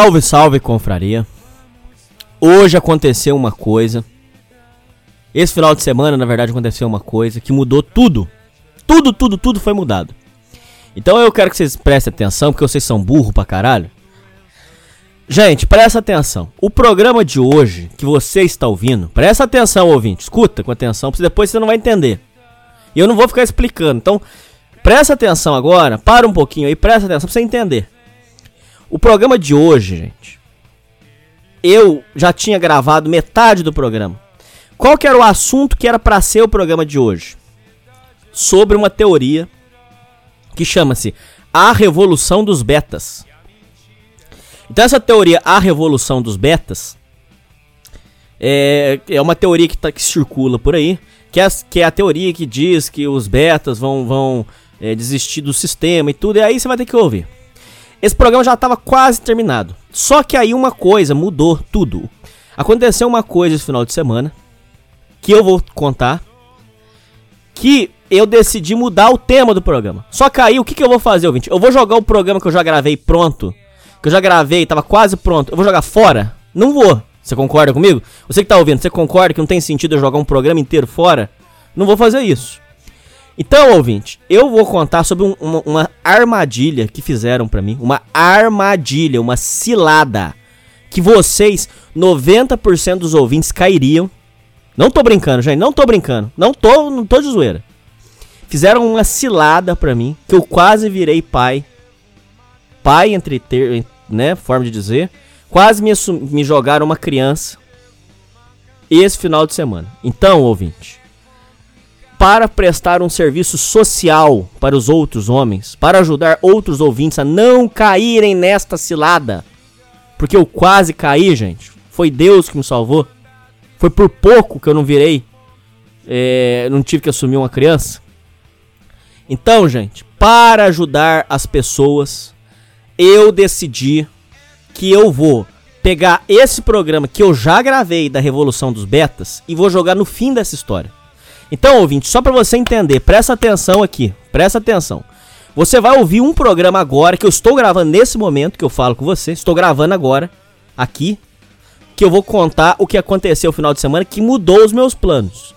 Salve, salve, confraria. Hoje aconteceu uma coisa. Esse final de semana, na verdade, aconteceu uma coisa que mudou tudo. Tudo, tudo, tudo foi mudado. Então eu quero que vocês prestem atenção, porque vocês são burro pra caralho. Gente, presta atenção. O programa de hoje que você está ouvindo, presta atenção, ouvinte. Escuta com atenção, porque depois você não vai entender. E eu não vou ficar explicando. Então, presta atenção agora, para um pouquinho aí, presta atenção pra você entender. O programa de hoje, gente, eu já tinha gravado metade do programa. Qual que era o assunto que era para ser o programa de hoje? Sobre uma teoria que chama-se A Revolução dos Betas. Então essa teoria A Revolução dos Betas é, é uma teoria que, tá, que circula por aí, que é, que é a teoria que diz que os betas vão, vão é, desistir do sistema e tudo, e aí você vai ter que ouvir. Esse programa já estava quase terminado. Só que aí uma coisa mudou tudo. Aconteceu uma coisa esse final de semana que eu vou contar que eu decidi mudar o tema do programa. Só que aí o que, que eu vou fazer, ouvinte? Eu vou jogar o programa que eu já gravei pronto, que eu já gravei, tava quase pronto. Eu vou jogar fora? Não vou. Você concorda comigo? Você que tá ouvindo, você concorda que não tem sentido eu jogar um programa inteiro fora? Não vou fazer isso. Então, ouvinte, eu vou contar sobre um, uma, uma, armadilha que fizeram para mim. Uma armadilha, uma cilada. Que vocês, 90% dos ouvintes, cairiam. Não tô brincando, gente. Não tô brincando. Não tô, não tô de zoeira. Fizeram uma cilada pra mim. Que eu quase virei pai. Pai, entre ter, né? Forma de dizer. Quase me, me jogaram uma criança. Esse final de semana. Então, ouvinte para prestar um serviço social para os outros homens, para ajudar outros ouvintes a não caírem nesta cilada. Porque eu quase caí, gente. Foi Deus que me salvou. Foi por pouco que eu não virei. É, não tive que assumir uma criança. Então, gente, para ajudar as pessoas, eu decidi que eu vou pegar esse programa que eu já gravei da Revolução dos Betas e vou jogar no fim dessa história. Então, ouvinte, só para você entender, presta atenção aqui, presta atenção. Você vai ouvir um programa agora que eu estou gravando nesse momento que eu falo com você, estou gravando agora aqui, que eu vou contar o que aconteceu no final de semana que mudou os meus planos.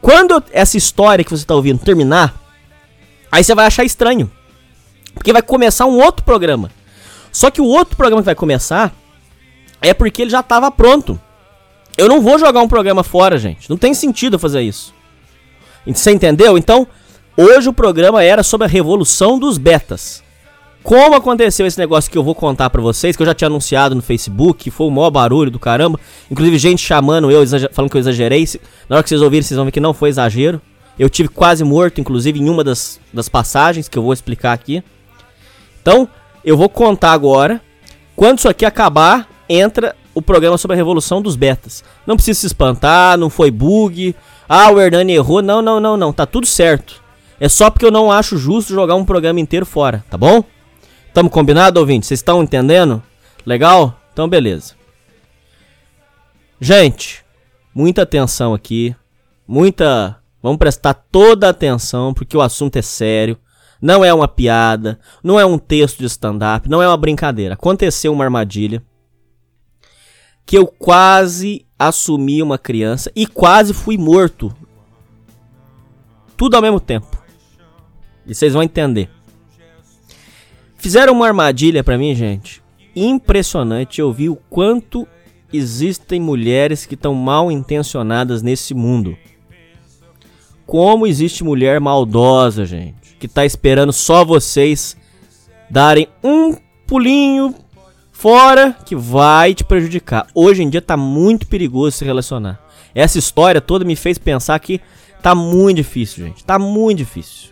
Quando essa história que você está ouvindo terminar, aí você vai achar estranho. Porque vai começar um outro programa. Só que o outro programa que vai começar é porque ele já estava pronto. Eu não vou jogar um programa fora, gente. Não tem sentido fazer isso. Você entendeu? Então, hoje o programa era sobre a revolução dos betas. Como aconteceu esse negócio que eu vou contar pra vocês, que eu já tinha anunciado no Facebook, foi o maior barulho do caramba. Inclusive, gente chamando eu, falando que eu exagerei. Na hora que vocês ouvirem, vocês vão ver que não foi exagero. Eu tive quase morto, inclusive, em uma das, das passagens que eu vou explicar aqui. Então, eu vou contar agora. Quando isso aqui acabar, entra o programa sobre a revolução dos betas. Não precisa se espantar, não foi bug, ah, o Hernani errou. Não, não, não, não. Tá tudo certo. É só porque eu não acho justo jogar um programa inteiro fora, tá bom? Tamo combinado, ouvinte? Vocês estão entendendo? Legal? Então, beleza. Gente, muita atenção aqui. Muita. Vamos prestar toda a atenção porque o assunto é sério. Não é uma piada, não é um texto de stand-up, não é uma brincadeira. Aconteceu uma armadilha que eu quase assumi uma criança e quase fui morto. Tudo ao mesmo tempo. E vocês vão entender. Fizeram uma armadilha para mim, gente. Impressionante. Eu vi o quanto existem mulheres que estão mal intencionadas nesse mundo. Como existe mulher maldosa, gente, que tá esperando só vocês darem um pulinho fora que vai te prejudicar. Hoje em dia tá muito perigoso se relacionar. Essa história toda me fez pensar que tá muito difícil, gente. Tá muito difícil.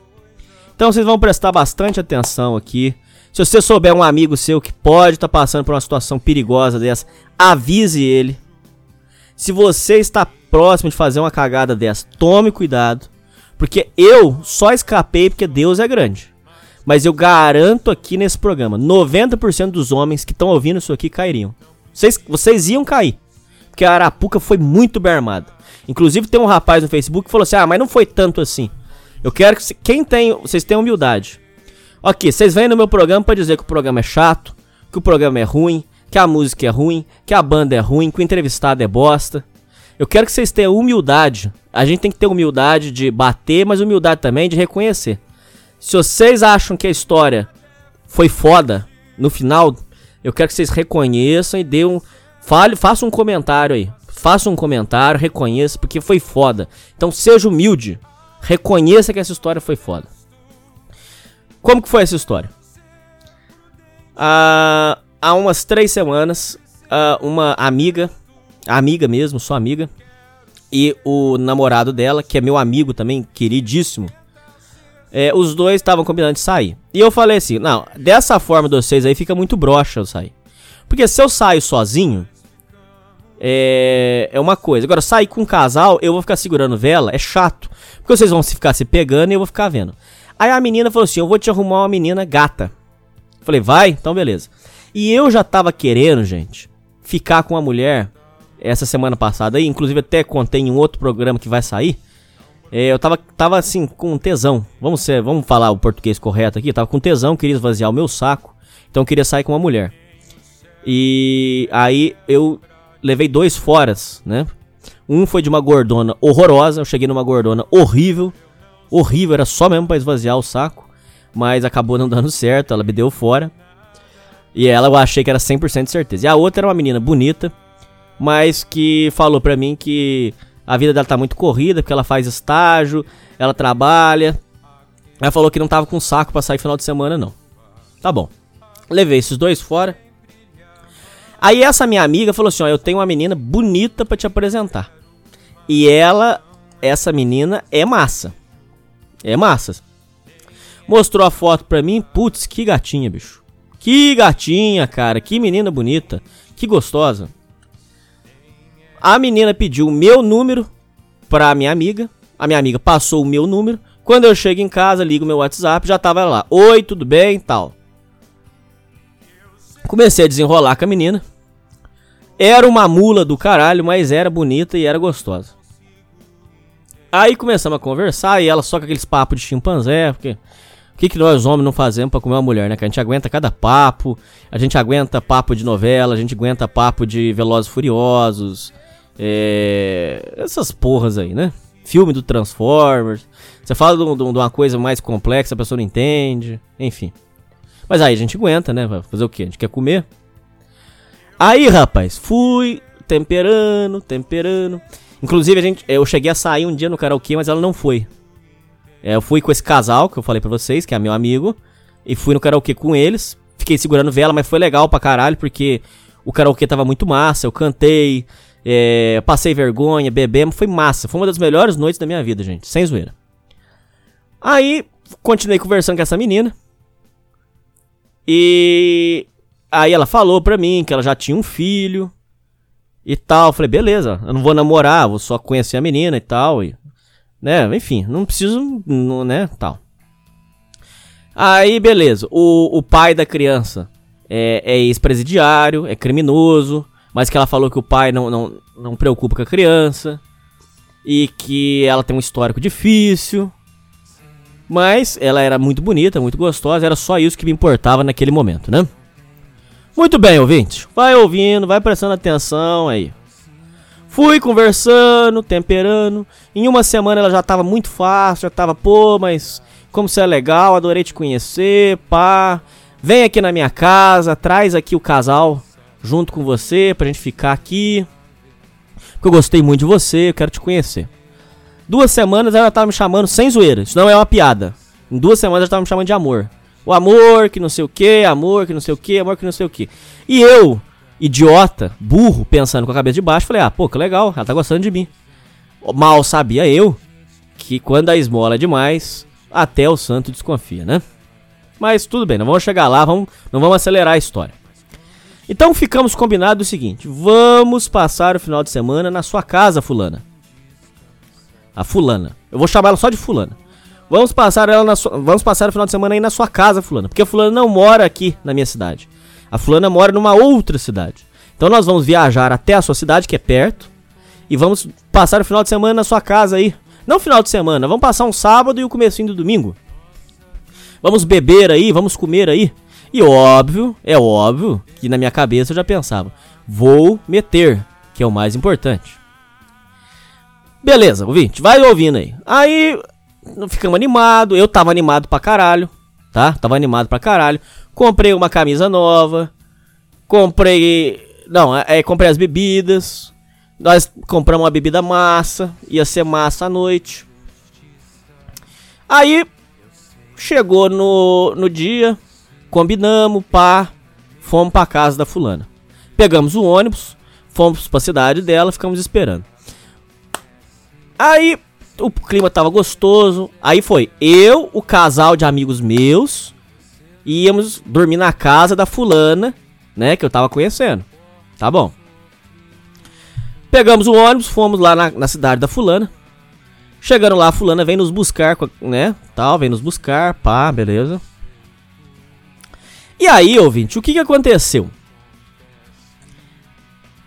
Então vocês vão prestar bastante atenção aqui. Se você souber um amigo seu que pode estar tá passando por uma situação perigosa dessa, avise ele. Se você está próximo de fazer uma cagada dessa, tome cuidado. Porque eu só escapei porque Deus é grande. Mas eu garanto aqui nesse programa: 90% dos homens que estão ouvindo isso aqui cairiam. Vocês, vocês iam cair. Porque a Arapuca foi muito bem armada. Inclusive tem um rapaz no Facebook que falou assim: Ah, mas não foi tanto assim. Eu quero que quem tem, vocês tenham humildade. Ok, vocês vêm no meu programa para dizer que o programa é chato, que o programa é ruim, que a música é ruim, que a banda é ruim, que o entrevistado é bosta. Eu quero que vocês tenham humildade. A gente tem que ter humildade de bater, mas humildade também de reconhecer. Se vocês acham que a história foi foda no final, eu quero que vocês reconheçam e dêem um. Fale, faça um comentário aí. Faça um comentário, reconheça, porque foi foda. Então seja humilde. Reconheça que essa história foi foda. Como que foi essa história? Ah, há umas três semanas, ah, uma amiga, amiga mesmo, só amiga, e o namorado dela, que é meu amigo também, queridíssimo, é, os dois estavam combinando de sair. E eu falei assim: não, dessa forma de vocês aí fica muito broxa eu sair. Porque se eu saio sozinho, é, é uma coisa. Agora, sair com um casal, eu vou ficar segurando vela, é chato. Porque vocês vão ficar se pegando e eu vou ficar vendo. Aí a menina falou assim: Eu vou te arrumar uma menina gata. Falei, vai? Então beleza. E eu já tava querendo, gente, ficar com uma mulher essa semana passada aí. Inclusive, até contei em um outro programa que vai sair. É, eu tava, tava assim, com tesão. Vamos ser, vamos falar o português correto aqui. Eu tava com tesão, queria esvaziar o meu saco. Então queria sair com uma mulher. E aí eu levei dois foras, né? Um foi de uma gordona horrorosa. Eu cheguei numa gordona horrível. Horrível, era só mesmo para esvaziar o saco. Mas acabou não dando certo, ela me deu fora. E ela eu achei que era 100% de certeza. E a outra era uma menina bonita, mas que falou pra mim que a vida dela tá muito corrida, porque ela faz estágio, ela trabalha. Ela falou que não tava com saco pra sair final de semana, não. Tá bom. Levei esses dois fora. Aí essa minha amiga falou assim: ó, eu tenho uma menina bonita para te apresentar. E ela, essa menina, é massa. É massa. Mostrou a foto pra mim, putz, que gatinha, bicho. Que gatinha, cara, que menina bonita, que gostosa. A menina pediu o meu número pra minha amiga. A minha amiga passou o meu número. Quando eu chego em casa, ligo meu WhatsApp, já tava lá. Oi, tudo bem? Tal. Comecei a desenrolar com a menina. Era uma mula do caralho, mas era bonita e era gostosa. Aí começamos a conversar e ela só com aqueles papos de chimpanzé, porque o que, que nós homens não fazemos para comer uma mulher, né? Que a gente aguenta cada papo, a gente aguenta papo de novela, a gente aguenta papo de Velozes Furiosos, é... essas porras aí, né? Filme do Transformers. Você fala de, de, uma coisa mais complexa, a pessoa não entende, enfim. Mas aí a gente aguenta, né? Vai fazer o quê? A gente quer comer. Aí, rapaz, fui temperando, temperando. Inclusive, a gente, eu cheguei a sair um dia no karaokê, mas ela não foi. É, eu fui com esse casal que eu falei pra vocês, que é meu amigo, e fui no karaokê com eles. Fiquei segurando vela, mas foi legal pra caralho, porque o karaokê tava muito massa, eu cantei, é, passei vergonha, bebemos, foi massa. Foi uma das melhores noites da minha vida, gente, sem zoeira. Aí, continuei conversando com essa menina. E aí ela falou pra mim que ela já tinha um filho e tal. Eu falei, beleza, eu não vou namorar, vou só conhecer a menina e tal. E, né, enfim, não preciso, não, né, tal. Aí, beleza, o, o pai da criança é, é ex-presidiário, é criminoso, mas que ela falou que o pai não, não, não preocupa com a criança e que ela tem um histórico difícil mas ela era muito bonita, muito gostosa, era só isso que me importava naquele momento, né? Muito bem, ouvinte. Vai ouvindo, vai prestando atenção aí. Fui conversando, temperando. Em uma semana ela já tava muito fácil, já tava, pô, mas como você é legal, adorei te conhecer, pá. Vem aqui na minha casa, traz aqui o casal junto com você pra gente ficar aqui. Porque eu gostei muito de você, eu quero te conhecer. Duas semanas ela tava me chamando sem zoeira, isso não é uma piada. Em duas semanas ela tava me chamando de amor. O amor que não sei o que, amor que não sei o que, amor que não sei o que. E eu, idiota, burro, pensando com a cabeça de baixo, falei, ah, pô, que legal, ela tá gostando de mim. Mal sabia eu que quando a esmola é demais, até o santo desconfia, né? Mas tudo bem, não vamos chegar lá, vamos, não vamos acelerar a história. Então ficamos combinados o seguinte: vamos passar o final de semana na sua casa, fulana. A fulana. Eu vou chamar ela só de fulana. Vamos passar ela na sua, vamos passar o final de semana aí na sua casa, fulana, porque a fulana não mora aqui na minha cidade. A fulana mora numa outra cidade. Então nós vamos viajar até a sua cidade, que é perto, e vamos passar o final de semana na sua casa aí. Não final de semana, vamos passar um sábado e o comecinho do domingo. Vamos beber aí, vamos comer aí. E óbvio, é óbvio que na minha cabeça eu já pensava, vou meter, que é o mais importante. Beleza, ouvinte, vai ouvindo aí. Aí ficamos animados, eu tava animado pra caralho, tá? Tava animado pra caralho. Comprei uma camisa nova. Comprei. Não, é, é, comprei as bebidas. Nós compramos uma bebida massa. Ia ser massa à noite. Aí chegou no, no dia. Combinamos, pá. Fomos pra casa da fulana. Pegamos o ônibus. Fomos pra cidade dela. Ficamos esperando. Aí o clima tava gostoso. Aí foi eu, o casal de amigos meus íamos dormir na casa da fulana, né, que eu tava conhecendo. Tá bom. Pegamos o ônibus, fomos lá na, na cidade da fulana. Chegando lá, a fulana vem nos buscar, né, tal, vem nos buscar, pá, beleza. E aí, ouvinte, o que que aconteceu?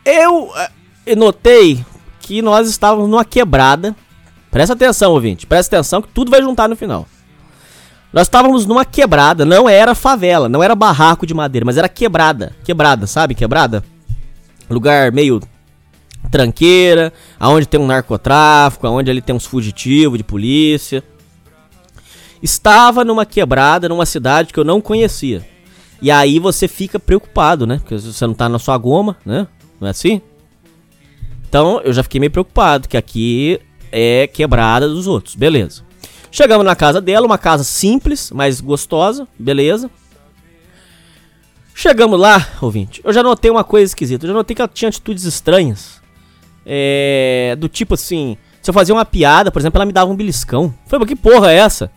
Eu, eh, eu notei que nós estávamos numa quebrada. Presta atenção, ouvinte, presta atenção que tudo vai juntar no final. Nós estávamos numa quebrada, não era favela, não era barraco de madeira, mas era quebrada. Quebrada, sabe? Quebrada. Lugar meio tranqueira, aonde tem um narcotráfico, aonde ali tem uns fugitivos de polícia. Estava numa quebrada, numa cidade que eu não conhecia. E aí você fica preocupado, né? Porque você não tá na sua goma, né? Não é assim? Então eu já fiquei meio preocupado, que aqui é quebrada dos outros. Beleza. Chegamos na casa dela, uma casa simples, mas gostosa, beleza. Chegamos lá, ouvinte. Eu já notei uma coisa esquisita. Eu já notei que ela tinha atitudes estranhas. É. Do tipo assim. Se eu fazia uma piada, por exemplo, ela me dava um beliscão. Falei, que porra é essa?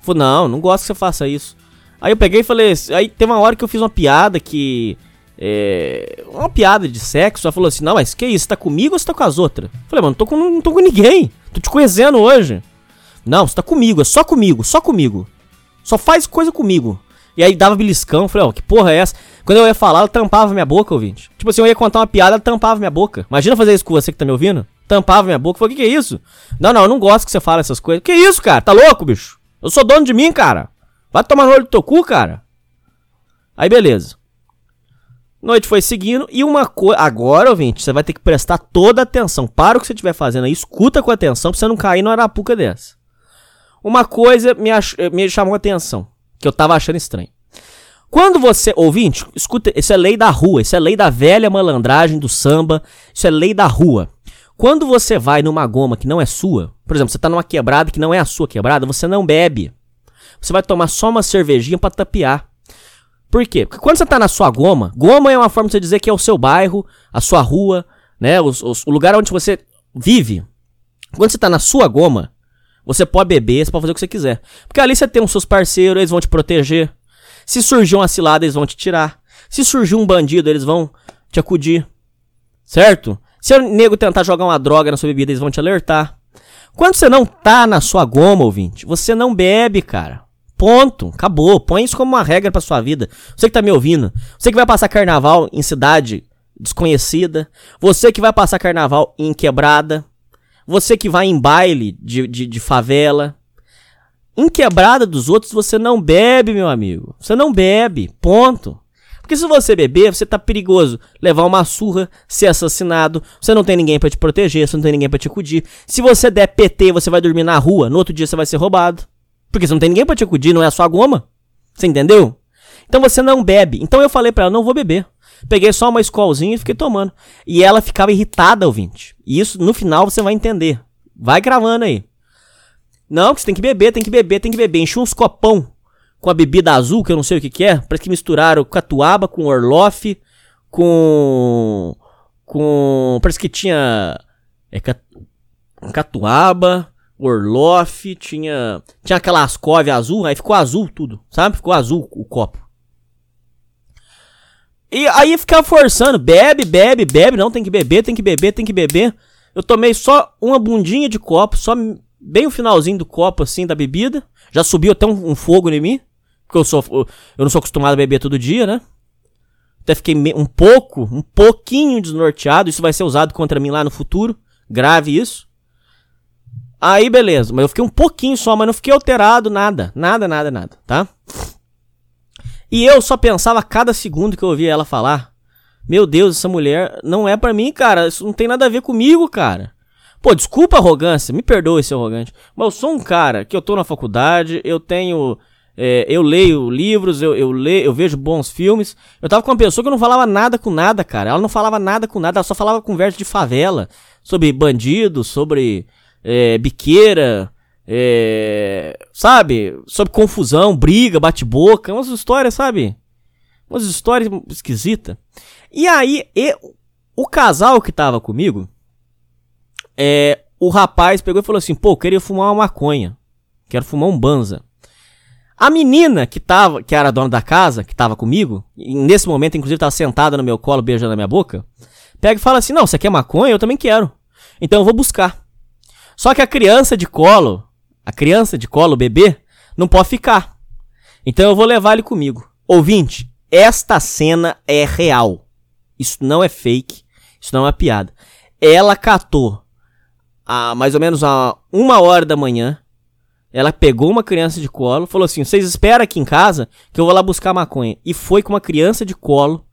Falei, não, não gosto que você faça isso. Aí eu peguei e falei. Aí teve uma hora que eu fiz uma piada que. É. Uma piada de sexo. Ela falou assim: Não, mas que isso? Você tá comigo ou você tá com as outras? Falei, mano, tô com, não tô com ninguém. Tô te conhecendo hoje. Não, você tá comigo, é só comigo, só comigo. Só faz coisa comigo. E aí dava beliscão, falei, ó, oh, que porra é essa? Quando eu ia falar, ela tampava minha boca, ouvinte. Tipo assim, eu ia contar uma piada, ela tampava minha boca. Imagina fazer isso com você que tá me ouvindo? Tampava minha boca. Falei, o que, que é isso? Não, não, eu não gosto que você fale essas coisas. Que isso, cara? Tá louco, bicho? Eu sou dono de mim, cara. Vai tomar no olho do teu cu, cara. Aí, beleza. Noite foi seguindo. E uma coisa. Agora, ouvinte, você vai ter que prestar toda atenção. Para o que você estiver fazendo aí. Escuta com atenção pra você não cair numa arapuca dessa. Uma coisa me, ach... me chamou a atenção, que eu tava achando estranho. Quando você, ouvinte, escuta, isso é lei da rua, isso é lei da velha malandragem do samba, isso é lei da rua. Quando você vai numa goma que não é sua, por exemplo, você tá numa quebrada que não é a sua quebrada, você não bebe. Você vai tomar só uma cervejinha para tapear. Por quê? Porque quando você tá na sua goma, goma é uma forma de você dizer que é o seu bairro, a sua rua, né, o, o, o lugar onde você vive. Quando você tá na sua goma, você pode beber, você pode fazer o que você quiser. Porque ali você tem os seus parceiros, eles vão te proteger. Se surgir uma cilada, eles vão te tirar. Se surgir um bandido, eles vão te acudir. Certo? Se o nego tentar jogar uma droga na sua bebida, eles vão te alertar. Quando você não tá na sua goma, ouvinte, você não bebe, cara. Ponto. Acabou. Põe isso como uma regra pra sua vida. Você que tá me ouvindo. Você que vai passar carnaval em cidade desconhecida. Você que vai passar carnaval em quebrada. Você que vai em baile de, de, de favela. Em quebrada dos outros você não bebe, meu amigo. Você não bebe. Ponto. Porque se você beber, você tá perigoso. Levar uma surra, ser assassinado, você não tem ninguém para te proteger, você não tem ninguém para te acudir. Se você der PT, você vai dormir na rua, no outro dia você vai ser roubado. Porque você não tem ninguém para te acudir, não é a sua goma. Você entendeu? Então você não bebe. Então eu falei para ela, não vou beber. Peguei só uma escolzinha e fiquei tomando. E ela ficava irritada, ouvinte. E isso no final você vai entender. Vai gravando aí. Não, que você tem que beber, tem que beber, tem que beber. Enchi uns copão com a bebida azul, que eu não sei o que, que é. Parece que misturaram catuaba com orloff, com. com. Parece que tinha. É, catuaba, orloff, tinha. Tinha aquela ascove azul, aí ficou azul tudo, sabe? Ficou azul o copo. E aí ficava forçando, bebe, bebe, bebe, não, tem que beber, tem que beber, tem que beber. Eu tomei só uma bundinha de copo, só bem o finalzinho do copo assim da bebida. Já subiu até um, um fogo em mim. Porque eu sou. Eu não sou acostumado a beber todo dia, né? Até fiquei um pouco, um pouquinho desnorteado. Isso vai ser usado contra mim lá no futuro. Grave isso. Aí, beleza. Mas eu fiquei um pouquinho só, mas não fiquei alterado, nada. Nada, nada, nada, tá? E eu só pensava a cada segundo que eu ouvia ela falar. Meu Deus, essa mulher não é para mim, cara. Isso não tem nada a ver comigo, cara. Pô, desculpa a arrogância, me perdoe ser arrogante. Mas eu sou um cara que eu tô na faculdade, eu tenho é, eu leio livros, eu, eu, leio, eu vejo bons filmes. Eu tava com uma pessoa que não falava nada com nada, cara. Ela não falava nada com nada, ela só falava conversa de favela. Sobre bandido, sobre é, biqueira, é, sabe? Sobre confusão, briga, bate-boca. Umas histórias, sabe? Umas histórias esquisitas. E aí, e, o casal que tava comigo, é, o rapaz pegou e falou assim: pô, eu queria fumar uma maconha. Quero fumar um banza. A menina que tava, que era a dona da casa, que tava comigo, nesse momento, inclusive, tava sentada no meu colo, beijando a minha boca, pega e fala assim: Não, você quer maconha? Eu também quero. Então eu vou buscar. Só que a criança de colo, a criança de colo, o bebê, não pode ficar. Então eu vou levar ele comigo. Ouvinte, esta cena é real. Isso não é fake. Isso não é piada. Ela catou a mais ou menos a uma hora da manhã ela pegou uma criança de colo, falou assim: vocês esperam aqui em casa que eu vou lá buscar maconha. E foi com uma criança de colo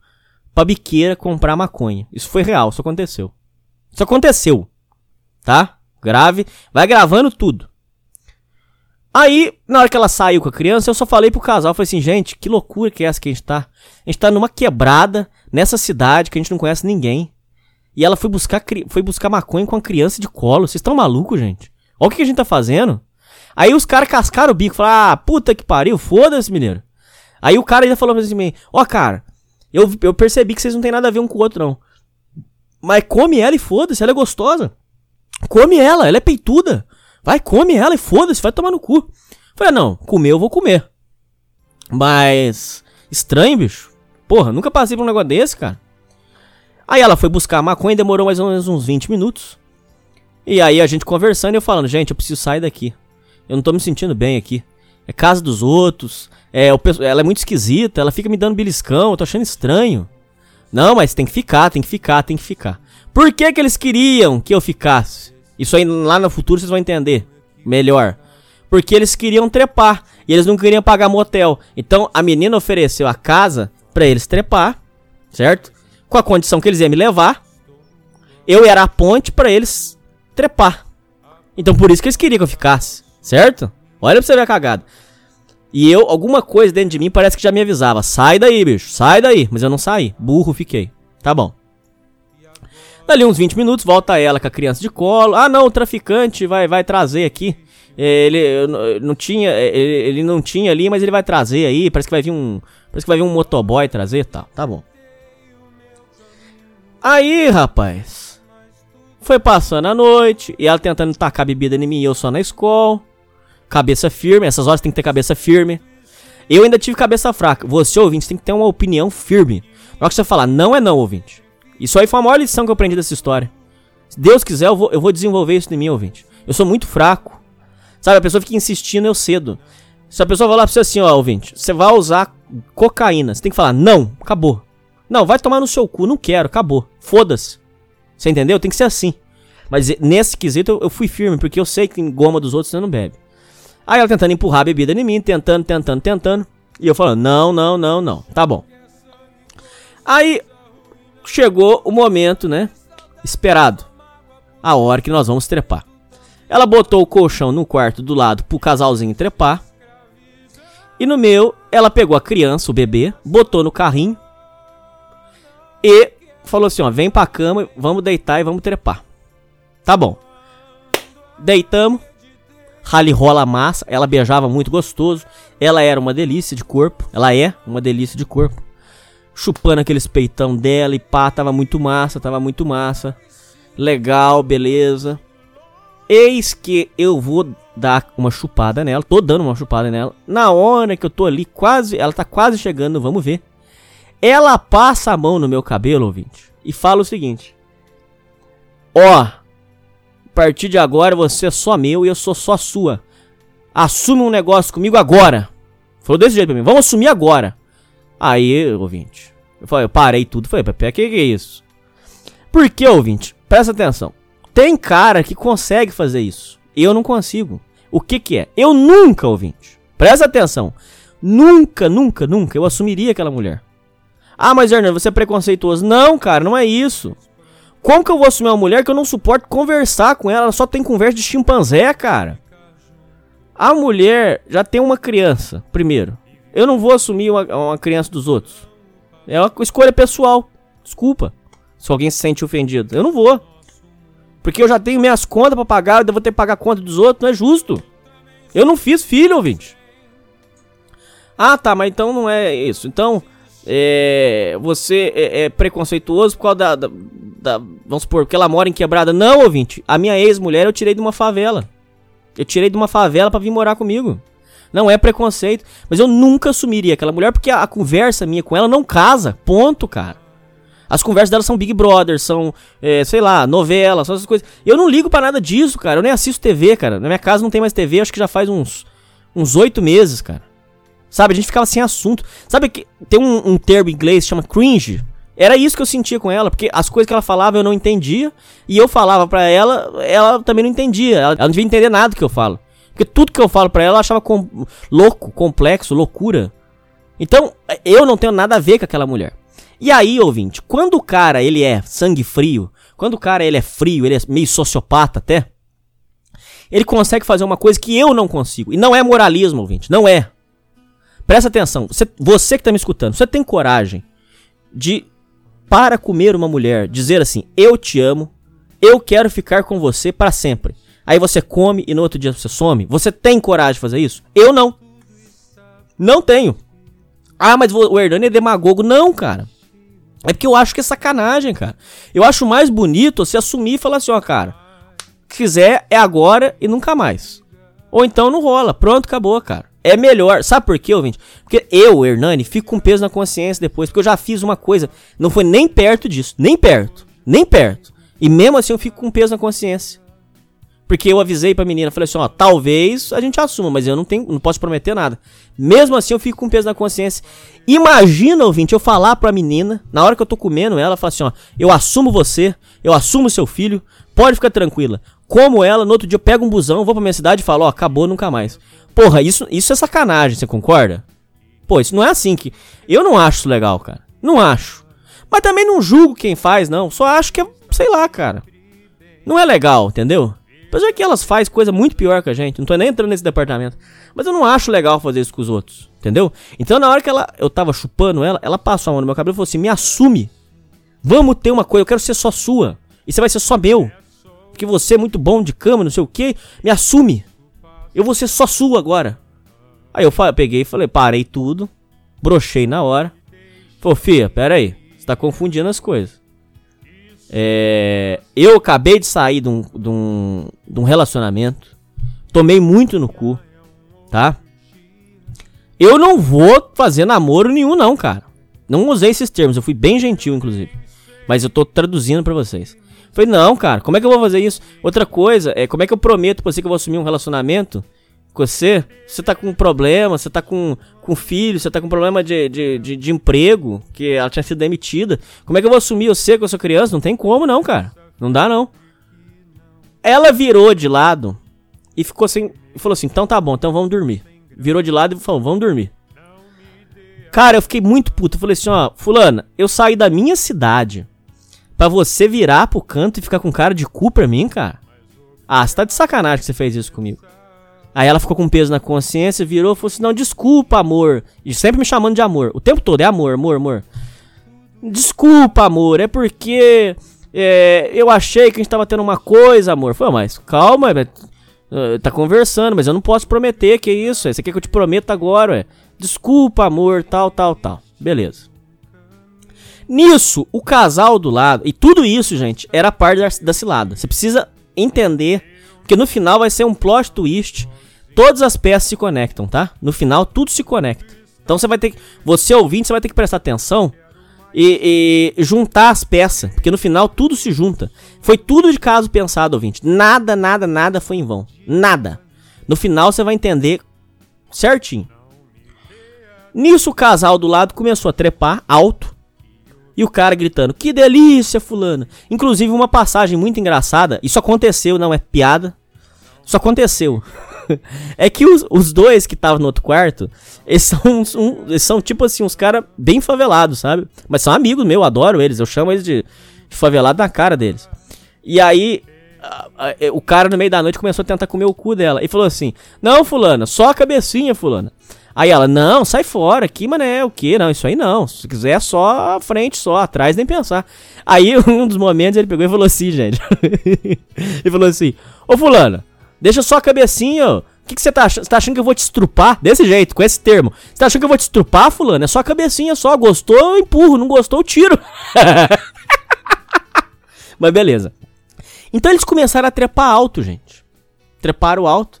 pra biqueira comprar maconha. Isso foi real, isso aconteceu. Isso aconteceu. Tá? Grave. Vai gravando tudo. Aí, na hora que ela saiu com a criança, eu só falei pro casal, falei assim, gente, que loucura que é essa que a gente tá? A gente tá numa quebrada, nessa cidade que a gente não conhece ninguém. E ela foi buscar, foi buscar maconha com a criança de colo. Vocês estão malucos, gente? Olha o que a gente tá fazendo. Aí os caras cascaram o bico, falaram, ah, puta que pariu, foda-se, mineiro. Aí o cara ainda falou pra mim, ó, oh, cara, eu, eu percebi que vocês não tem nada a ver um com o outro, não. Mas come ela e foda-se, ela é gostosa. Come ela, ela é peituda. Vai, come ela e foda-se, vai tomar no cu. Falei, não, comer eu vou comer. Mas. Estranho, bicho. Porra, nunca passei por um negócio desse, cara. Aí ela foi buscar a maconha, demorou mais ou menos uns 20 minutos. E aí a gente conversando e eu falando, gente, eu preciso sair daqui. Eu não tô me sentindo bem aqui. É casa dos outros. É, o, ela é muito esquisita, ela fica me dando beliscão, eu tô achando estranho. Não, mas tem que ficar, tem que ficar, tem que ficar. Por que que eles queriam que eu ficasse? Isso aí lá no futuro vocês vão entender melhor. Porque eles queriam trepar e eles não queriam pagar motel. Então a menina ofereceu a casa para eles trepar, certo? Com a condição que eles iam me levar. Eu era a ponte para eles trepar. Então por isso que eles queriam que eu ficasse. Certo? Olha pra você ver a cagada. E eu, alguma coisa dentro de mim parece que já me avisava. Sai daí, bicho. Sai daí. Mas eu não saí. Burro fiquei. Tá bom. Dali uns 20 minutos, volta ela com a criança de colo. Ah, não, o traficante vai, vai trazer aqui. Ele não tinha, ele, ele não tinha ali, mas ele vai trazer aí. Parece que vai vir um, parece que vai vir um motoboy trazer, tal. Tá bom. Aí, rapaz, foi passando a noite e ela tentando tacar bebida em mim e eu só na escola cabeça firme. Essas horas tem que ter cabeça firme. Eu ainda tive cabeça fraca. Você, ouvinte, tem que ter uma opinião firme. Na hora que você falar não é não, ouvinte. Isso aí foi a maior lição que eu aprendi dessa história. Se Deus quiser, eu vou, eu vou desenvolver isso em mim, ouvinte. Eu sou muito fraco. Sabe, a pessoa fica insistindo, eu cedo. Se a pessoa falar pra você assim, ó, ouvinte, você vai usar cocaína. Você tem que falar, não, acabou. Não, vai tomar no seu cu, não quero, acabou. Foda-se. Você entendeu? Tem que ser assim. Mas nesse quesito eu, eu fui firme, porque eu sei que em goma dos outros você não bebe. Aí ela tentando empurrar a bebida em mim, tentando, tentando, tentando. E eu falando, não, não, não, não. Tá bom. Aí chegou o momento, né? Esperado. A hora que nós vamos trepar. Ela botou o colchão no quarto do lado pro casalzinho trepar. E no meu, ela pegou a criança, o bebê, botou no carrinho e falou assim: ó, vem pra cama, vamos deitar e vamos trepar. Tá bom. Deitamos. Rally rola massa. Ela beijava muito gostoso. Ela era uma delícia de corpo. Ela é uma delícia de corpo. Chupando aqueles peitão dela e pá, tava muito massa, tava muito massa. Legal, beleza. Eis que eu vou dar uma chupada nela. Tô dando uma chupada nela. Na hora que eu tô ali, quase. Ela tá quase chegando, vamos ver. Ela passa a mão no meu cabelo, ouvinte, e fala o seguinte: Ó, a partir de agora você é só meu e eu sou só sua. Assume um negócio comigo agora. Falou desse jeito pra mim, vamos assumir agora. Aí, ouvinte, eu falei, eu parei tudo, falei, Pepe, que que é isso? Por que, ouvinte? Presta atenção. Tem cara que consegue fazer isso. Eu não consigo. O que que é? Eu nunca, ouvinte. Presta atenção. Nunca, nunca, nunca eu assumiria aquela mulher. Ah, mas Hernando, você é preconceituoso. Não, cara, não é isso. Como que eu vou assumir uma mulher que eu não suporto conversar com ela? Ela só tem conversa de chimpanzé, cara. A mulher já tem uma criança, primeiro. Eu não vou assumir uma, uma criança dos outros. É uma escolha pessoal. Desculpa. Se alguém se sente ofendido. Eu não vou. Porque eu já tenho minhas contas para pagar, eu vou ter que pagar a conta dos outros. Não é justo. Eu não fiz filho, ouvinte. Ah, tá, mas então não é isso. Então, é, você é, é, preconceituoso por causa da, da, da, Vamos supor, porque ela mora em quebrada. Não, ouvinte. A minha ex-mulher eu tirei de uma favela. Eu tirei de uma favela para vir morar comigo. Não é preconceito. Mas eu nunca assumiria aquela mulher porque a, a, conversa minha com ela não casa. Ponto, cara. As conversas dela são Big Brother, são, é, sei lá, novela, são essas coisas. Eu não ligo para nada disso, cara. Eu nem assisto TV, cara. Na minha casa não tem mais TV, acho que já faz uns uns oito meses, cara. Sabe, a gente ficava sem assunto. Sabe que tem um, um termo em inglês que chama cringe? Era isso que eu sentia com ela, porque as coisas que ela falava eu não entendia, e eu falava para ela, ela também não entendia. Ela, ela, não devia entender nada do que eu falo. Porque tudo que eu falo para ela, ela achava com, louco, complexo, loucura. Então, eu não tenho nada a ver com aquela mulher. E aí, ouvinte, quando o cara ele é sangue frio, quando o cara ele é frio, ele é meio sociopata até, ele consegue fazer uma coisa que eu não consigo. E não é moralismo, ouvinte, não é. Presta atenção, você, você que está me escutando, você tem coragem de, para comer uma mulher, dizer assim: Eu te amo, eu quero ficar com você para sempre. Aí você come e no outro dia você some? Você tem coragem de fazer isso? Eu não. Não tenho. Ah, mas o Hernani é demagogo. Não, cara. É porque eu acho que é sacanagem, cara. Eu acho mais bonito você assumir e falar assim, ó, cara. Quiser é agora e nunca mais. Ou então não rola. Pronto, acabou, cara. É melhor. Sabe por quê, ouvinte? Porque eu, Hernani, fico com peso na consciência depois. Porque eu já fiz uma coisa. Não foi nem perto disso. Nem perto. Nem perto. E mesmo assim eu fico com peso na consciência. Porque eu avisei pra menina, falei assim, ó, talvez a gente assuma, mas eu não tenho, não posso prometer nada. Mesmo assim eu fico com peso na consciência. Imagina, ouvinte, eu falar pra menina, na hora que eu tô comendo ela, falar assim, ó, eu assumo você, eu assumo seu filho, pode ficar tranquila. Como ela, no outro dia eu pego um busão, vou pra minha cidade e falo, ó, acabou nunca mais. Porra, isso, isso é sacanagem, você concorda? Pô, isso não é assim que. Eu não acho isso legal, cara. Não acho. Mas também não julgo quem faz, não. Só acho que é, sei lá, cara. Não é legal, entendeu? Apesar que elas fazem coisa muito pior que a gente. Não tô nem entrando nesse departamento. Mas eu não acho legal fazer isso com os outros. Entendeu? Então na hora que ela, eu tava chupando ela, ela passou a mão no meu cabelo e falou assim: me assume. Vamos ter uma coisa, eu quero ser só sua. E você vai ser só meu. Porque você é muito bom de cama, não sei o que. Me assume. Eu vou ser só sua agora. Aí eu peguei e falei, parei tudo, brochei na hora. Falei, Fia, pera aí, você tá confundindo as coisas. É, eu acabei de sair de um, de, um, de um relacionamento, tomei muito no cu, tá? Eu não vou fazer namoro nenhum não, cara. Não usei esses termos, eu fui bem gentil, inclusive. Mas eu tô traduzindo para vocês. Falei, não, cara, como é que eu vou fazer isso? Outra coisa, é como é que eu prometo pra você que eu vou assumir um relacionamento com você? Você tá com um problema, você tá com, com filho, você tá com problema de, de, de, de emprego, que ela tinha sido demitida. Como é que eu vou assumir você com a sua criança? Não tem como, não, cara. Não dá, não. Ela virou de lado e ficou assim, e falou assim: então tá bom, então vamos dormir. Virou de lado e falou: vamos dormir. Cara, eu fiquei muito puto. Eu falei assim, ó, fulana, eu saí da minha cidade pra você virar pro canto e ficar com cara de cu pra mim, cara? Ah, você tá de sacanagem que você fez isso comigo. Aí ela ficou com peso na consciência, virou e falou assim: Não, desculpa, amor. E sempre me chamando de amor. O tempo todo é amor, amor, amor. Desculpa, amor. É porque é, eu achei que a gente tava tendo uma coisa, amor. Foi, mas calma, é, tá conversando, mas eu não posso prometer que é isso. Você quer que eu te prometa agora, ué. Desculpa, amor, tal, tal, tal. Beleza. Nisso, o casal do lado. E tudo isso, gente, era parte da, da cilada. Você precisa entender. Porque no final vai ser um plot twist Todas as peças se conectam, tá? No final, tudo se conecta. Então você vai ter que. Você ouvinte, você vai ter que prestar atenção e, e, juntar as peças. Porque no final tudo se junta. Foi tudo de caso pensado, ouvinte. Nada, nada, nada foi em vão. Nada. No final você vai entender certinho. Nisso o casal do lado começou a trepar alto. E o cara gritando: Que delícia, fulano. Inclusive, uma passagem muito engraçada. Isso aconteceu, não é piada. Isso aconteceu. é que os, os dois que estavam no outro quarto, eles são, um, eles são tipo assim, uns caras bem favelados, sabe? Mas são amigos meus, adoro eles, eu chamo eles de, de favelado na cara deles. E aí, a, o cara no meio da noite começou a tentar comer o cu dela. E falou assim: Não, fulana, só a cabecinha, fulana. Aí ela, não, sai fora, aqui, mané, o que? Não, isso aí não. Se quiser, só a frente, só atrás, nem pensar. Aí, um dos momentos, ele pegou e falou assim, gente. ele falou assim: Ô, fulana, Deixa só a cabecinha, O que, que você tá achando? Você tá achando que eu vou te estrupar? Desse jeito, com esse termo. Você tá achando que eu vou te estrupar, fulano? É só a cabecinha só. Gostou, eu empurro. Não gostou, eu tiro. Mas beleza. Então eles começaram a trepar alto, gente. Treparam alto.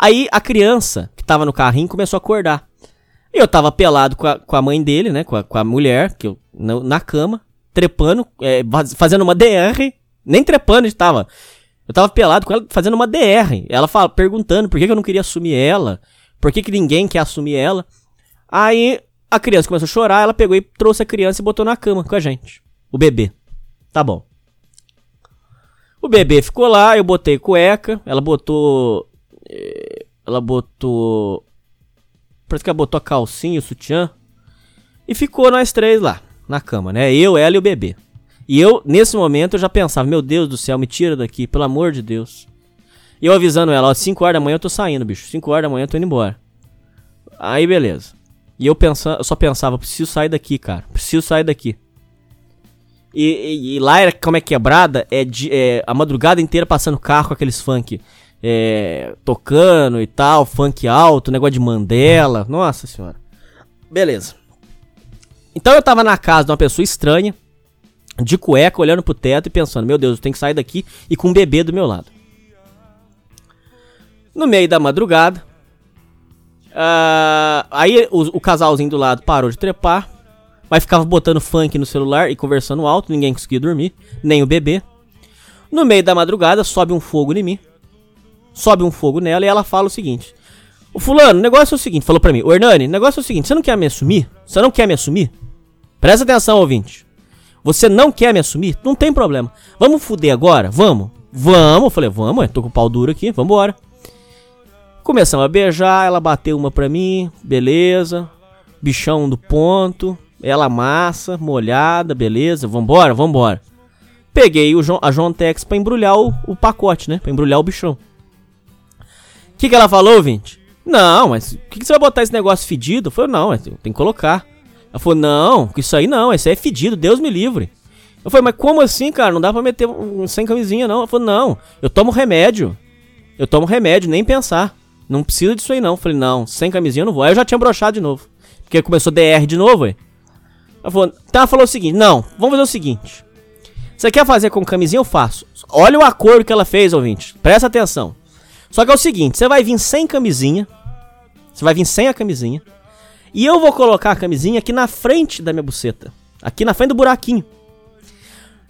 Aí a criança que tava no carrinho começou a acordar. E eu tava pelado com a, com a mãe dele, né? Com a, com a mulher, que eu, na, na cama, trepando, é, fazendo uma DR. Nem trepando, a gente tava eu tava pelado com ela fazendo uma DR. Ela fala, perguntando por que, que eu não queria assumir ela. Por que, que ninguém quer assumir ela. Aí a criança começou a chorar, ela pegou e trouxe a criança e botou na cama com a gente. O bebê. Tá bom. O bebê ficou lá, eu botei cueca, ela botou. Ela botou. Parece que ela botou a calcinha, o sutiã. E ficou nós três lá, na cama, né? Eu, ela e o bebê. E eu, nesse momento, eu já pensava, meu Deus do céu, me tira daqui, pelo amor de Deus. E eu avisando ela, ó, 5 horas da manhã eu tô saindo, bicho. 5 horas da manhã eu tô indo embora. Aí, beleza. E eu, pensa, eu só pensava, preciso sair daqui, cara. Preciso sair daqui. E, e, e lá era como é quebrada, é, de, é a madrugada inteira passando carro com aqueles funk. É, tocando e tal, funk alto, negócio de Mandela. Nossa senhora. Beleza. Então eu tava na casa de uma pessoa estranha de cueca, olhando pro teto e pensando: meu Deus, eu tenho que sair daqui e com um bebê do meu lado. No meio da madrugada, uh, aí o, o, casalzinho do lado parou de trepar, mas ficava botando funk no celular e conversando alto, ninguém conseguia dormir, nem o bebê. No meio da madrugada, sobe um fogo em mim, sobe um fogo nela e ela fala o seguinte: O fulano, o negócio é o seguinte, falou pra mim, o Hernani, o negócio é o seguinte, você não quer me assumir? Você não quer me assumir? Presta atenção, ouvinte. Você não quer me assumir? Não tem problema. Vamos fuder agora? Vamos. Vamos. Falei, vamos, tô com o pau duro aqui, vambora. Começamos a beijar, ela bateu uma pra mim, beleza. Bichão do ponto, ela massa, molhada, beleza, vambora, vambora. Peguei o a João Tex pra embrulhar o, o, pacote, né? Pra embrulhar o bichão. Que, que ela falou, Vinte? Não, mas o que, que, você vai botar esse negócio fedido? Eu falei, não, tem que colocar. Ela falou, não, isso aí não, isso aí é fedido, Deus me livre. Eu falei, mas como assim, cara? Não dá pra meter sem camisinha, não. Ela falou, não, eu tomo remédio. Eu tomo remédio, nem pensar. Não precisa disso aí, não. Eu falei, não, sem camisinha eu não vou. Aí eu já tinha brochado de novo. Porque começou DR de novo, aí. Ela falou, tá, falou o seguinte, não, vamos fazer o seguinte. Você quer fazer com camisinha? Eu faço. Olha o acordo que ela fez, ouvinte. Presta atenção. Só que é o seguinte, você vai vir sem camisinha. Você vai vir sem a camisinha. E eu vou colocar a camisinha aqui na frente da minha buceta. Aqui na frente do buraquinho.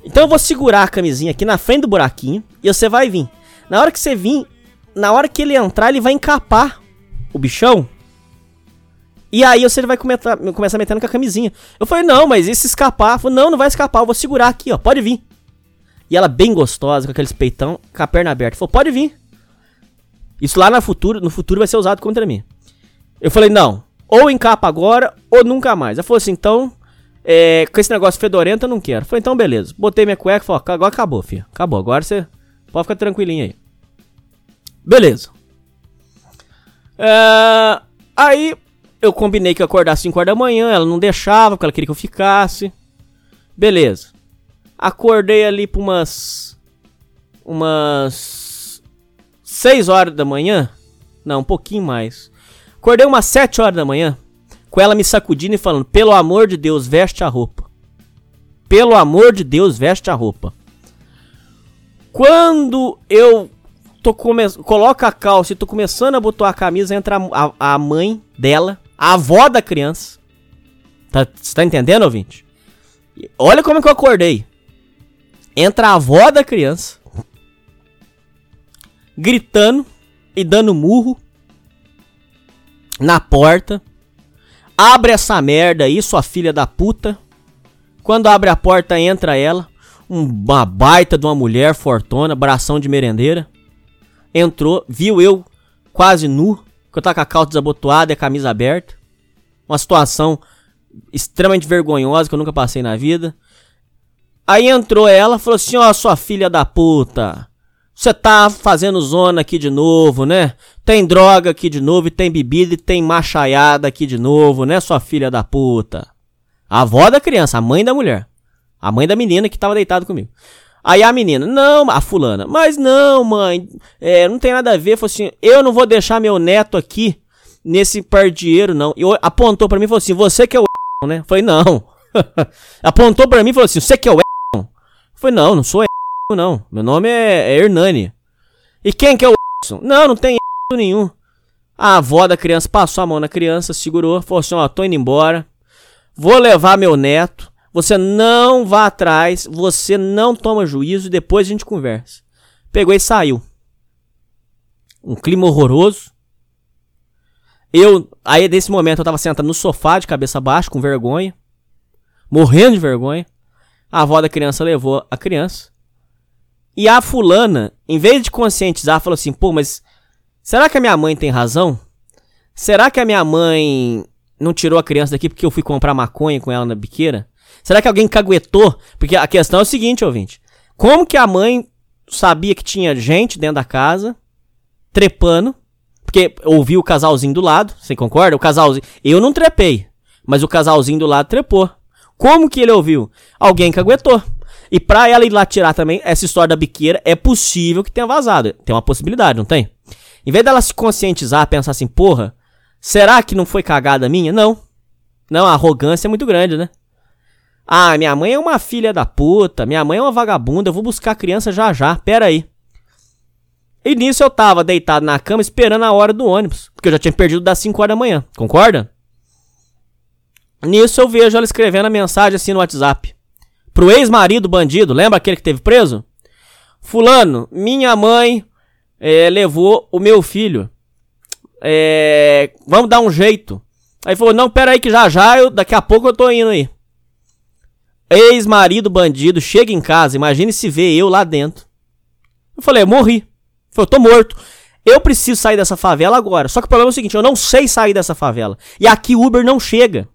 Então eu vou segurar a camisinha aqui na frente do buraquinho. E você vai vir. Na hora que você vir, na hora que ele entrar, ele vai encapar o bichão. E aí você vai começar, começar metendo com a camisinha. Eu falei, não, mas e se escapar? Falei, não, não vai escapar, eu vou segurar aqui, ó. Pode vir. E ela bem gostosa, com aqueles peitão, com a perna aberta. Falou, pode vir. Isso lá no futuro, no futuro vai ser usado contra mim. Eu falei, não, Ou encapa agora, ou nunca mais. Ela falou assim, então, é, com esse negócio fedorento eu não quero. Falei, então beleza. Botei minha cueca e falei, agora acabou, filho. Acabou, agora você pode ficar tranquilinho aí. Beleza. É, aí eu combinei que eu acordasse 5 horas da manhã, ela não deixava, porque ela queria que eu ficasse. Beleza. Acordei ali por umas. Umas. 6 horas da manhã. Não, um pouquinho mais. Acordei umas 7 horas da manhã. Com ela me sacudindo e falando: Pelo amor de Deus, veste a roupa. Pelo amor de Deus, veste a roupa. Quando eu tô come... coloco a calça e tô começando a botar a camisa, entra a, a, a mãe dela, a avó da criança. Tá, você tá entendendo, ouvinte? Olha como é que eu acordei. Entra a avó da criança, gritando e dando murro na porta. Abre essa merda aí, sua filha da puta. Quando abre a porta, entra ela. Uma baita de uma mulher fortona, bração de merendeira. Entrou, viu eu quase nu, que eu tava com a calça desabotoada e a camisa aberta. Uma situação extremamente vergonhosa que eu nunca passei na vida. Aí entrou ela, falou assim: Ó, oh, sua filha da puta. Você tá fazendo zona aqui de novo, né? Tem droga aqui de novo, e tem bebida e tem machaiada aqui de novo, né, sua filha da puta? A avó da criança, a mãe da mulher. A mãe da menina que tava deitada comigo. Aí a menina, não, a fulana, mas não, mãe, é, não tem nada a ver. Falou assim: eu não vou deixar meu neto aqui nesse pardieiro, não. E apontou para mim e falou assim: você que é o né? Falei, não. apontou para mim e falou assim: você que é o Falei, não, não sou não. Meu nome é, é Hernani. E quem que é o? Não, não tem nenhum. A avó da criança passou a mão na criança, segurou, falou assim: ó, tô indo embora. Vou levar meu neto. Você não vá atrás, você não toma juízo e depois a gente conversa. Pegou e saiu. Um clima horroroso. Eu, aí nesse momento eu tava sentado no sofá de cabeça baixa, com vergonha. Morrendo de vergonha. A avó da criança levou a criança. E a fulana, em vez de conscientizar, falou assim: pô, mas será que a minha mãe tem razão? Será que a minha mãe não tirou a criança daqui porque eu fui comprar maconha com ela na biqueira? Será que alguém caguetou? Porque a questão é o seguinte, ouvinte: como que a mãe sabia que tinha gente dentro da casa, trepando? Porque ouviu o casalzinho do lado, você concorda? O casalzinho. Eu não trepei, mas o casalzinho do lado trepou. Como que ele ouviu? Alguém caguetou. E pra ela ir lá tirar também essa história da biqueira, é possível que tenha vazado. Tem uma possibilidade, não tem? Em vez dela se conscientizar, pensar assim, porra, será que não foi cagada minha? Não. Não, a arrogância é muito grande, né? Ah, minha mãe é uma filha da puta, minha mãe é uma vagabunda, eu vou buscar a criança já já, pera aí. E nisso eu tava deitado na cama esperando a hora do ônibus, porque eu já tinha perdido das 5 horas da manhã, concorda? Nisso eu vejo ela escrevendo a mensagem assim no WhatsApp pro ex-marido bandido, lembra aquele que teve preso? Fulano, minha mãe é, levou o meu filho. É, vamos dar um jeito. Aí falou, não, pera aí que já já, eu, daqui a pouco eu tô indo aí. Ex-marido bandido, chega em casa, imagine se vê eu lá dentro. Eu falei, morri. Eu tô morto. Eu preciso sair dessa favela agora. Só que o problema é o seguinte, eu não sei sair dessa favela. E aqui Uber não chega.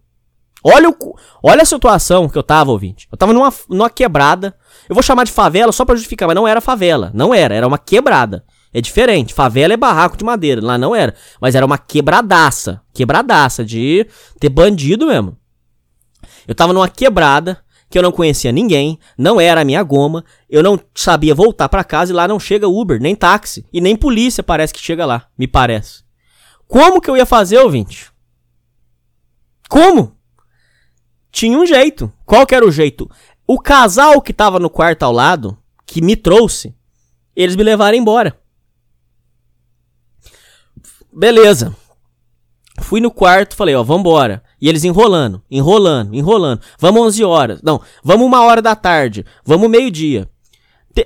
Olha, o, olha a situação que eu tava, ouvinte. Eu tava numa, numa quebrada. Eu vou chamar de favela só pra justificar, mas não era favela. Não era, era uma quebrada. É diferente. Favela é barraco de madeira. Lá não era. Mas era uma quebradaça. Quebradaça de ter bandido mesmo. Eu tava numa quebrada que eu não conhecia ninguém, não era a minha goma, eu não sabia voltar para casa e lá não chega Uber, nem táxi e nem polícia parece que chega lá, me parece. Como que eu ia fazer, ouvinte? Como? Tinha um jeito. Qual que era o jeito? O casal que tava no quarto ao lado, que me trouxe, eles me levaram embora. Beleza. Fui no quarto, falei, ó, vambora. E eles enrolando, enrolando, enrolando. Vamos 11 horas. Não, vamos uma hora da tarde. Vamos meio-dia.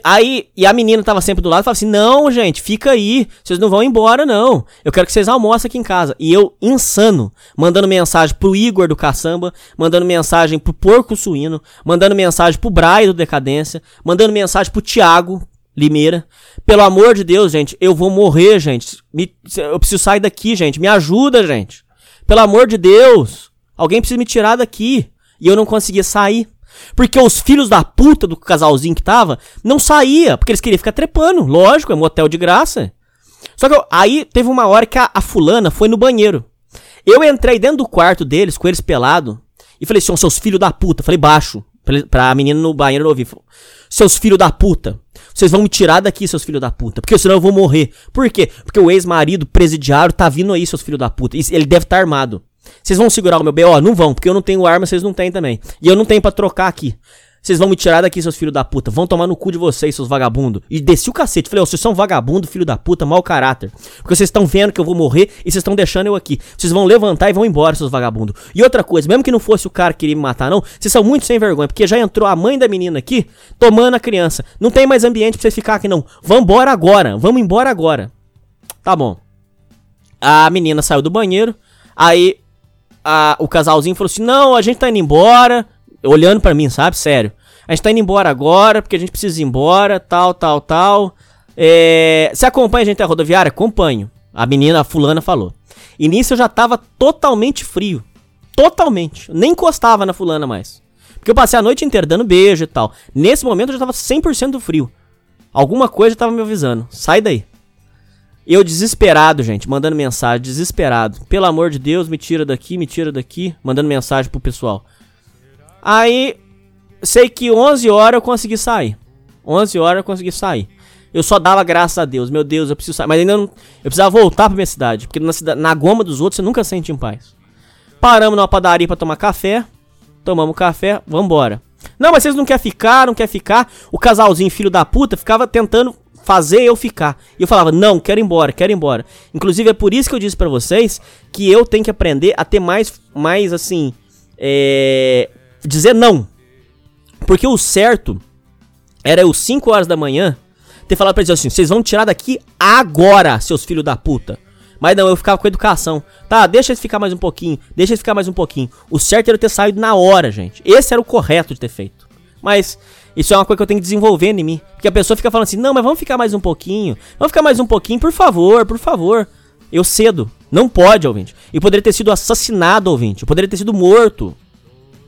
Aí, e a menina tava sempre do lado e falava assim: Não, gente, fica aí. Vocês não vão embora, não. Eu quero que vocês almoçem aqui em casa. E eu, insano, mandando mensagem pro Igor do Caçamba, mandando mensagem pro Porco Suíno, mandando mensagem pro Braio do Decadência, mandando mensagem pro Thiago Limeira. Pelo amor de Deus, gente, eu vou morrer, gente. Me, eu preciso sair daqui, gente. Me ajuda, gente. Pelo amor de Deus, alguém precisa me tirar daqui. E eu não conseguia sair. Porque os filhos da puta do casalzinho que tava não saía, porque eles queriam ficar trepando. Lógico, é hotel de graça. Só que eu, aí teve uma hora que a, a, fulana foi no banheiro. Eu entrei dentro do quarto deles, com eles pelado, e falei, são seus filhos da puta. Falei baixo, pra, pra menina no banheiro não ouvir. Seus filhos da puta. Vocês vão me tirar daqui, seus filhos da puta. Porque senão eu vou morrer. Por quê? Porque o ex-marido presidiário tá vindo aí, seus filhos da puta. Ele deve estar tá armado. Vocês vão segurar o meu BO? Não vão, porque eu não tenho arma, vocês não têm também. E eu não tenho para trocar aqui. Vocês vão me tirar daqui, seus filhos da puta. Vão tomar no cu de vocês, seus vagabundos. E desci o cacete. Falei, oh, vocês são vagabundo, filho da puta, mau caráter. Porque vocês estão vendo que eu vou morrer e vocês estão deixando eu aqui. Vocês vão levantar e vão embora, seus vagabundos. E outra coisa, mesmo que não fosse o cara que queria me matar, não, vocês são muito sem vergonha. Porque já entrou a mãe da menina aqui, tomando a criança. Não tem mais ambiente pra vocês ficar aqui, não. Vambora agora. Vamos embora agora. Tá bom. A menina saiu do banheiro. Aí a, o casalzinho falou assim: Não, a gente tá indo embora. Olhando para mim, sabe? Sério. A gente tá indo embora agora, porque a gente precisa ir embora, tal, tal, tal. É, você acompanha a gente até a rodoviária? Acompanho. A menina, a fulana, falou. E nisso eu já tava totalmente frio. Totalmente. Nem encostava na fulana mais. Porque eu passei a noite inteira dando beijo e tal. Nesse momento eu já tava 100% frio. Alguma coisa tava me avisando. Sai daí. Eu desesperado, gente, mandando mensagem, desesperado. Pelo amor de Deus, me tira daqui, me tira daqui, mandando mensagem pro pessoal. Aí, sei que 11 horas eu consegui sair. 11 horas eu consegui sair. Eu só dava graças a Deus, meu Deus, eu preciso sair. Mas ainda não. Eu precisava voltar pra minha cidade, porque na, cidade, na goma dos outros você nunca sente em paz. Paramos numa padaria para tomar café. Tomamos café, vambora. Não, mas vocês não querem ficar, não quer ficar. O casalzinho, filho da puta, ficava tentando fazer eu ficar. E eu falava, não, quero ir embora, quero ir embora. Inclusive é por isso que eu disse para vocês que eu tenho que aprender a ter mais, mais assim, é, dizer não. Porque o certo era eu 5 horas da manhã ter falado pra eles assim, vocês vão tirar daqui agora, seus filhos da puta. Mas não, eu ficava com educação. Tá, deixa eles ficar mais um pouquinho, deixa eles ficar mais um pouquinho. O certo era eu ter saído na hora, gente. Esse era o correto de ter feito. Mas isso é uma coisa que eu tenho que desenvolver em mim. Porque a pessoa fica falando assim: não, mas vamos ficar mais um pouquinho. Vamos ficar mais um pouquinho, por favor, por favor. Eu cedo. Não pode, ouvinte. E poderia ter sido assassinado, ouvinte. Eu poderia ter sido morto.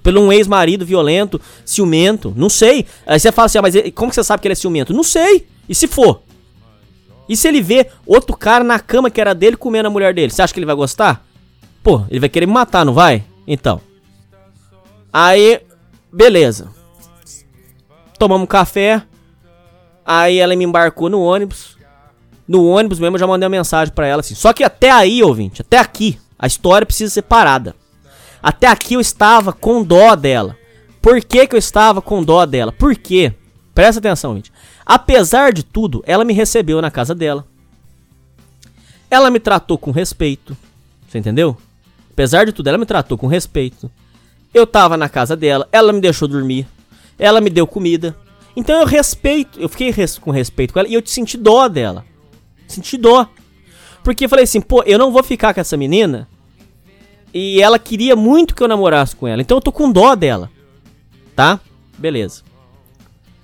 Pelo um ex-marido violento, ciumento. Não sei. Aí você fala assim: ah, mas como você sabe que ele é ciumento? Não sei. E se for? E se ele vê outro cara na cama que era dele comendo a mulher dele? Você acha que ele vai gostar? Pô, ele vai querer me matar, não vai? Então. Aí, beleza tomamos café. Aí ela me embarcou no ônibus. No ônibus mesmo eu já mandei uma mensagem para ela assim. Só que até aí, ouvinte, até aqui, a história precisa ser parada. Até aqui eu estava com dó dela. Por que, que eu estava com dó dela? Por quê? Presta atenção, gente. Apesar de tudo, ela me recebeu na casa dela. Ela me tratou com respeito. Você entendeu? Apesar de tudo, ela me tratou com respeito. Eu tava na casa dela, ela me deixou dormir. Ela me deu comida. Então eu respeito, eu fiquei res, com respeito com ela e eu te senti dó dela. Senti dó. Porque eu falei assim, pô, eu não vou ficar com essa menina. E ela queria muito que eu namorasse com ela. Então eu tô com dó dela. Tá? Beleza.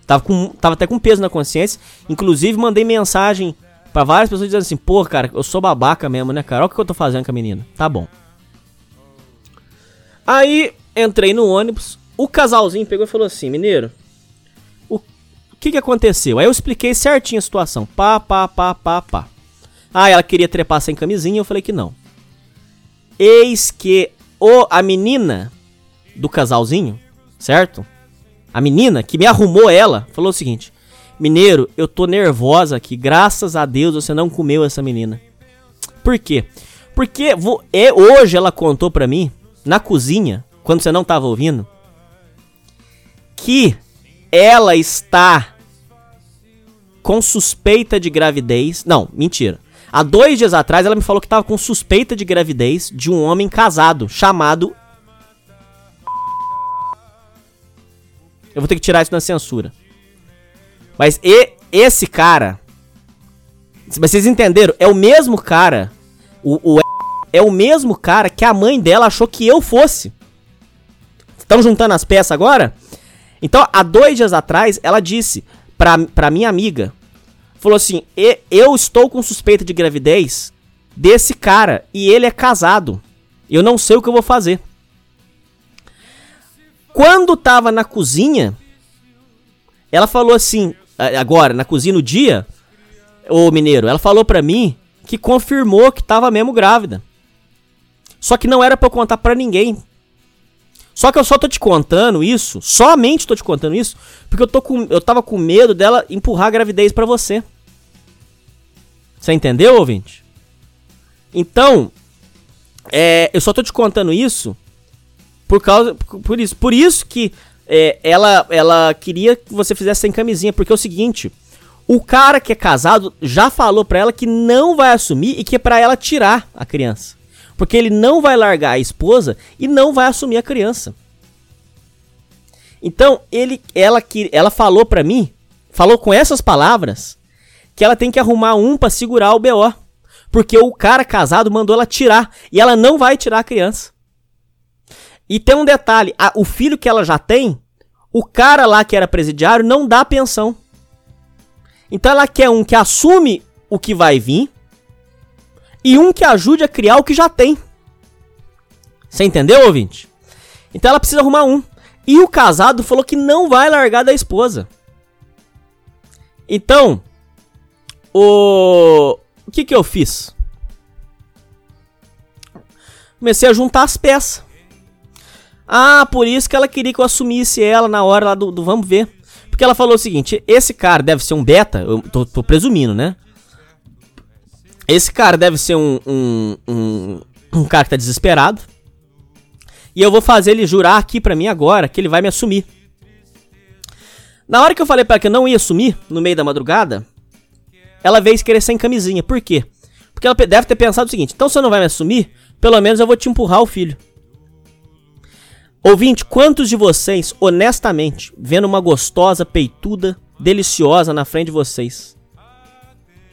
Tava, com, tava até com peso na consciência. Inclusive mandei mensagem para várias pessoas dizendo assim, pô, cara, eu sou babaca mesmo, né, cara? Olha o que eu tô fazendo com a menina. Tá bom. Aí entrei no ônibus. O casalzinho pegou e falou assim: Mineiro, o que que aconteceu? Aí eu expliquei certinho a situação. Pá, pá, pá, pá, pá. Ah, ela queria trepar sem camisinha, eu falei que não. Eis que o, a menina do casalzinho, certo? A menina que me arrumou ela, falou o seguinte: Mineiro, eu tô nervosa aqui, graças a Deus você não comeu essa menina. Por quê? Porque vou, é, hoje ela contou pra mim, na cozinha, quando você não tava ouvindo, que ela está com suspeita de gravidez. Não, mentira. Há dois dias atrás ela me falou que estava com suspeita de gravidez de um homem casado chamado. Eu vou ter que tirar isso na censura. Mas e, esse cara. Vocês entenderam? É o mesmo cara. O, o é o mesmo cara que a mãe dela achou que eu fosse. Estão juntando as peças agora? Então, há dois dias atrás, ela disse pra, pra minha amiga, falou assim, eu estou com suspeita de gravidez desse cara, e ele é casado. Eu não sei o que eu vou fazer. Quando tava na cozinha, ela falou assim, agora, na cozinha no dia, ô mineiro, ela falou pra mim que confirmou que tava mesmo grávida. Só que não era pra eu contar pra ninguém. Só que eu só tô te contando isso, somente tô te contando isso, porque eu, tô com, eu tava com medo dela empurrar a gravidez para você. Você entendeu, ouvinte? Então, é, eu só tô te contando isso por causa. Por, isso. Por isso que é, ela, ela queria que você fizesse sem camisinha. Porque é o seguinte: o cara que é casado já falou pra ela que não vai assumir e que é pra ela tirar a criança. Porque ele não vai largar a esposa e não vai assumir a criança. Então, ele, ela, ela falou pra mim, falou com essas palavras, que ela tem que arrumar um para segurar o BO. Porque o cara casado mandou ela tirar. E ela não vai tirar a criança. E tem um detalhe: a, o filho que ela já tem, o cara lá que era presidiário não dá pensão. Então ela quer um que assume o que vai vir e um que ajude a criar o que já tem. Você entendeu, ouvinte? Então ela precisa arrumar um. E o casado falou que não vai largar da esposa. Então, o, o que que eu fiz? Comecei a juntar as peças. Ah, por isso que ela queria que eu assumisse ela na hora lá do, do vamos ver. Porque ela falou o seguinte: esse cara deve ser um beta, eu tô, tô presumindo, né? Esse cara deve ser um, um, um, um, cara que tá desesperado. E eu vou fazer ele jurar aqui pra mim agora que ele vai me assumir. Na hora que eu falei para que eu não ia assumir, no meio da madrugada, ela veio querer sem camisinha. Por quê? Porque ela deve ter pensado o seguinte: então você não vai me assumir, pelo menos eu vou te empurrar o filho. Ouvinte, quantos de vocês, honestamente, vendo uma gostosa peituda, deliciosa na frente de vocês,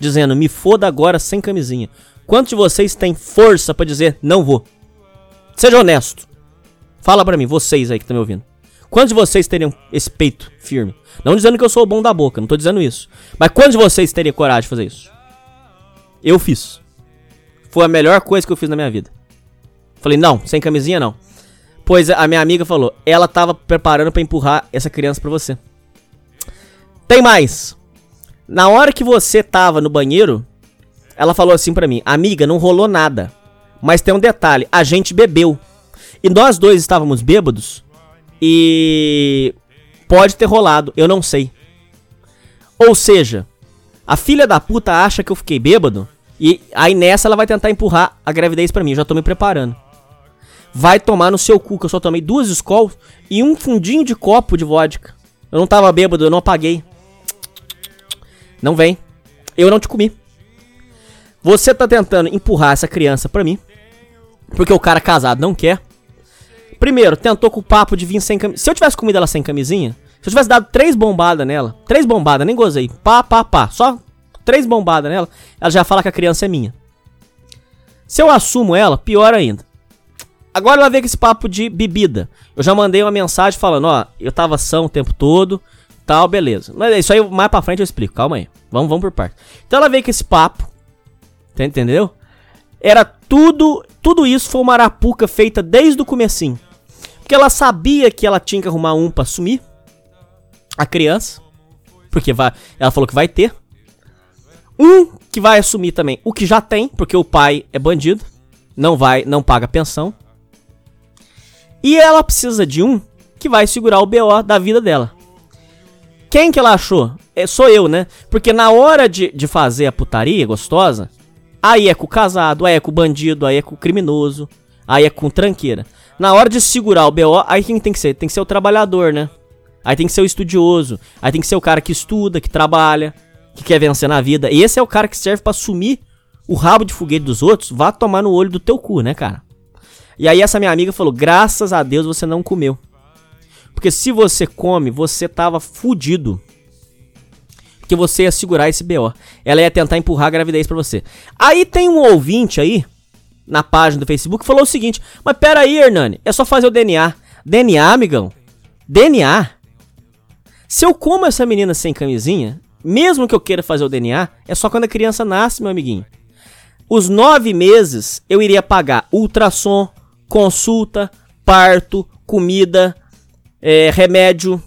dizendo, me foda agora sem camisinha. Quantos de vocês têm força para dizer, não vou? Seja honesto. Fala pra mim, vocês aí que estão me ouvindo. Quantos de vocês teriam esse peito firme? Não dizendo que eu sou bom da boca, não tô dizendo isso. Mas quantos de vocês teriam coragem de fazer isso? Eu fiz. Foi a melhor coisa que eu fiz na minha vida. Falei, não, sem camisinha não. Pois a minha amiga falou, ela tava preparando para empurrar essa criança para você. Tem mais. Na hora que você tava no banheiro, ela falou assim para mim: "Amiga, não rolou nada. Mas tem um detalhe, a gente bebeu. E nós dois estávamos bêbados e pode ter rolado, eu não sei. Ou seja, a filha da puta acha que eu fiquei bêbado e aí nessa ela vai tentar empurrar a gravidez para mim, eu já tô me preparando. Vai tomar no seu cu, que eu só tomei duas escolas e um fundinho de copo de vodka. Eu não tava bêbado, eu não apaguei. Não vem. Eu não te comi. Você tá tentando empurrar essa criança pra mim. Porque o cara casado não quer. Primeiro, tentou com o papo de vir sem camisinha. Se eu tivesse comido ela sem camisinha, se eu tivesse dado três bombadas nela, três bombadas, nem gozei. Pá, pá, pá. Só três bombadas nela, ela já fala que a criança é minha. Se eu assumo ela, pior ainda. Agora ela vem com esse papo de bebida. Eu já mandei uma mensagem falando, ó, eu tava são o tempo todo, Tal, beleza. Mas isso aí mais pra frente eu explico, calma aí. Vamos, vamos por parte. Então ela veio com esse papo. Tá entendeu? Era tudo. Tudo isso foi uma arapuca feita desde o comecinho. Porque ela sabia que ela tinha que arrumar um pra assumir. A criança. Porque vai, ela falou que vai ter. Um que vai assumir também o que já tem, porque o pai é bandido. Não vai, não paga pensão. E ela precisa de um que vai segurar o BO da vida dela. Quem que ela achou? É, sou eu, né? Porque na hora de, de fazer a putaria gostosa, aí é com o casado, aí é com o bandido, aí é com o criminoso, aí é com tranqueira. Na hora de segurar o BO, aí quem tem que ser? Tem que ser o trabalhador, né? Aí tem que ser o estudioso, aí tem que ser o cara que estuda, que trabalha, que quer vencer na vida. E esse é o cara que serve para assumir o rabo de foguete dos outros, vá tomar no olho do teu cu, né, cara? E aí essa minha amiga falou: "Graças a Deus você não comeu". Porque se você come, você tava fudido. Que você ia segurar esse BO. Ela ia tentar empurrar a gravidez para você. Aí tem um ouvinte aí, na página do Facebook, que falou o seguinte: Mas pera aí, Hernani, é só fazer o DNA. DNA, amigão? DNA? Se eu como essa menina sem camisinha, mesmo que eu queira fazer o DNA, é só quando a criança nasce, meu amiguinho. Os nove meses eu iria pagar ultrassom, consulta, parto, comida, é, remédio.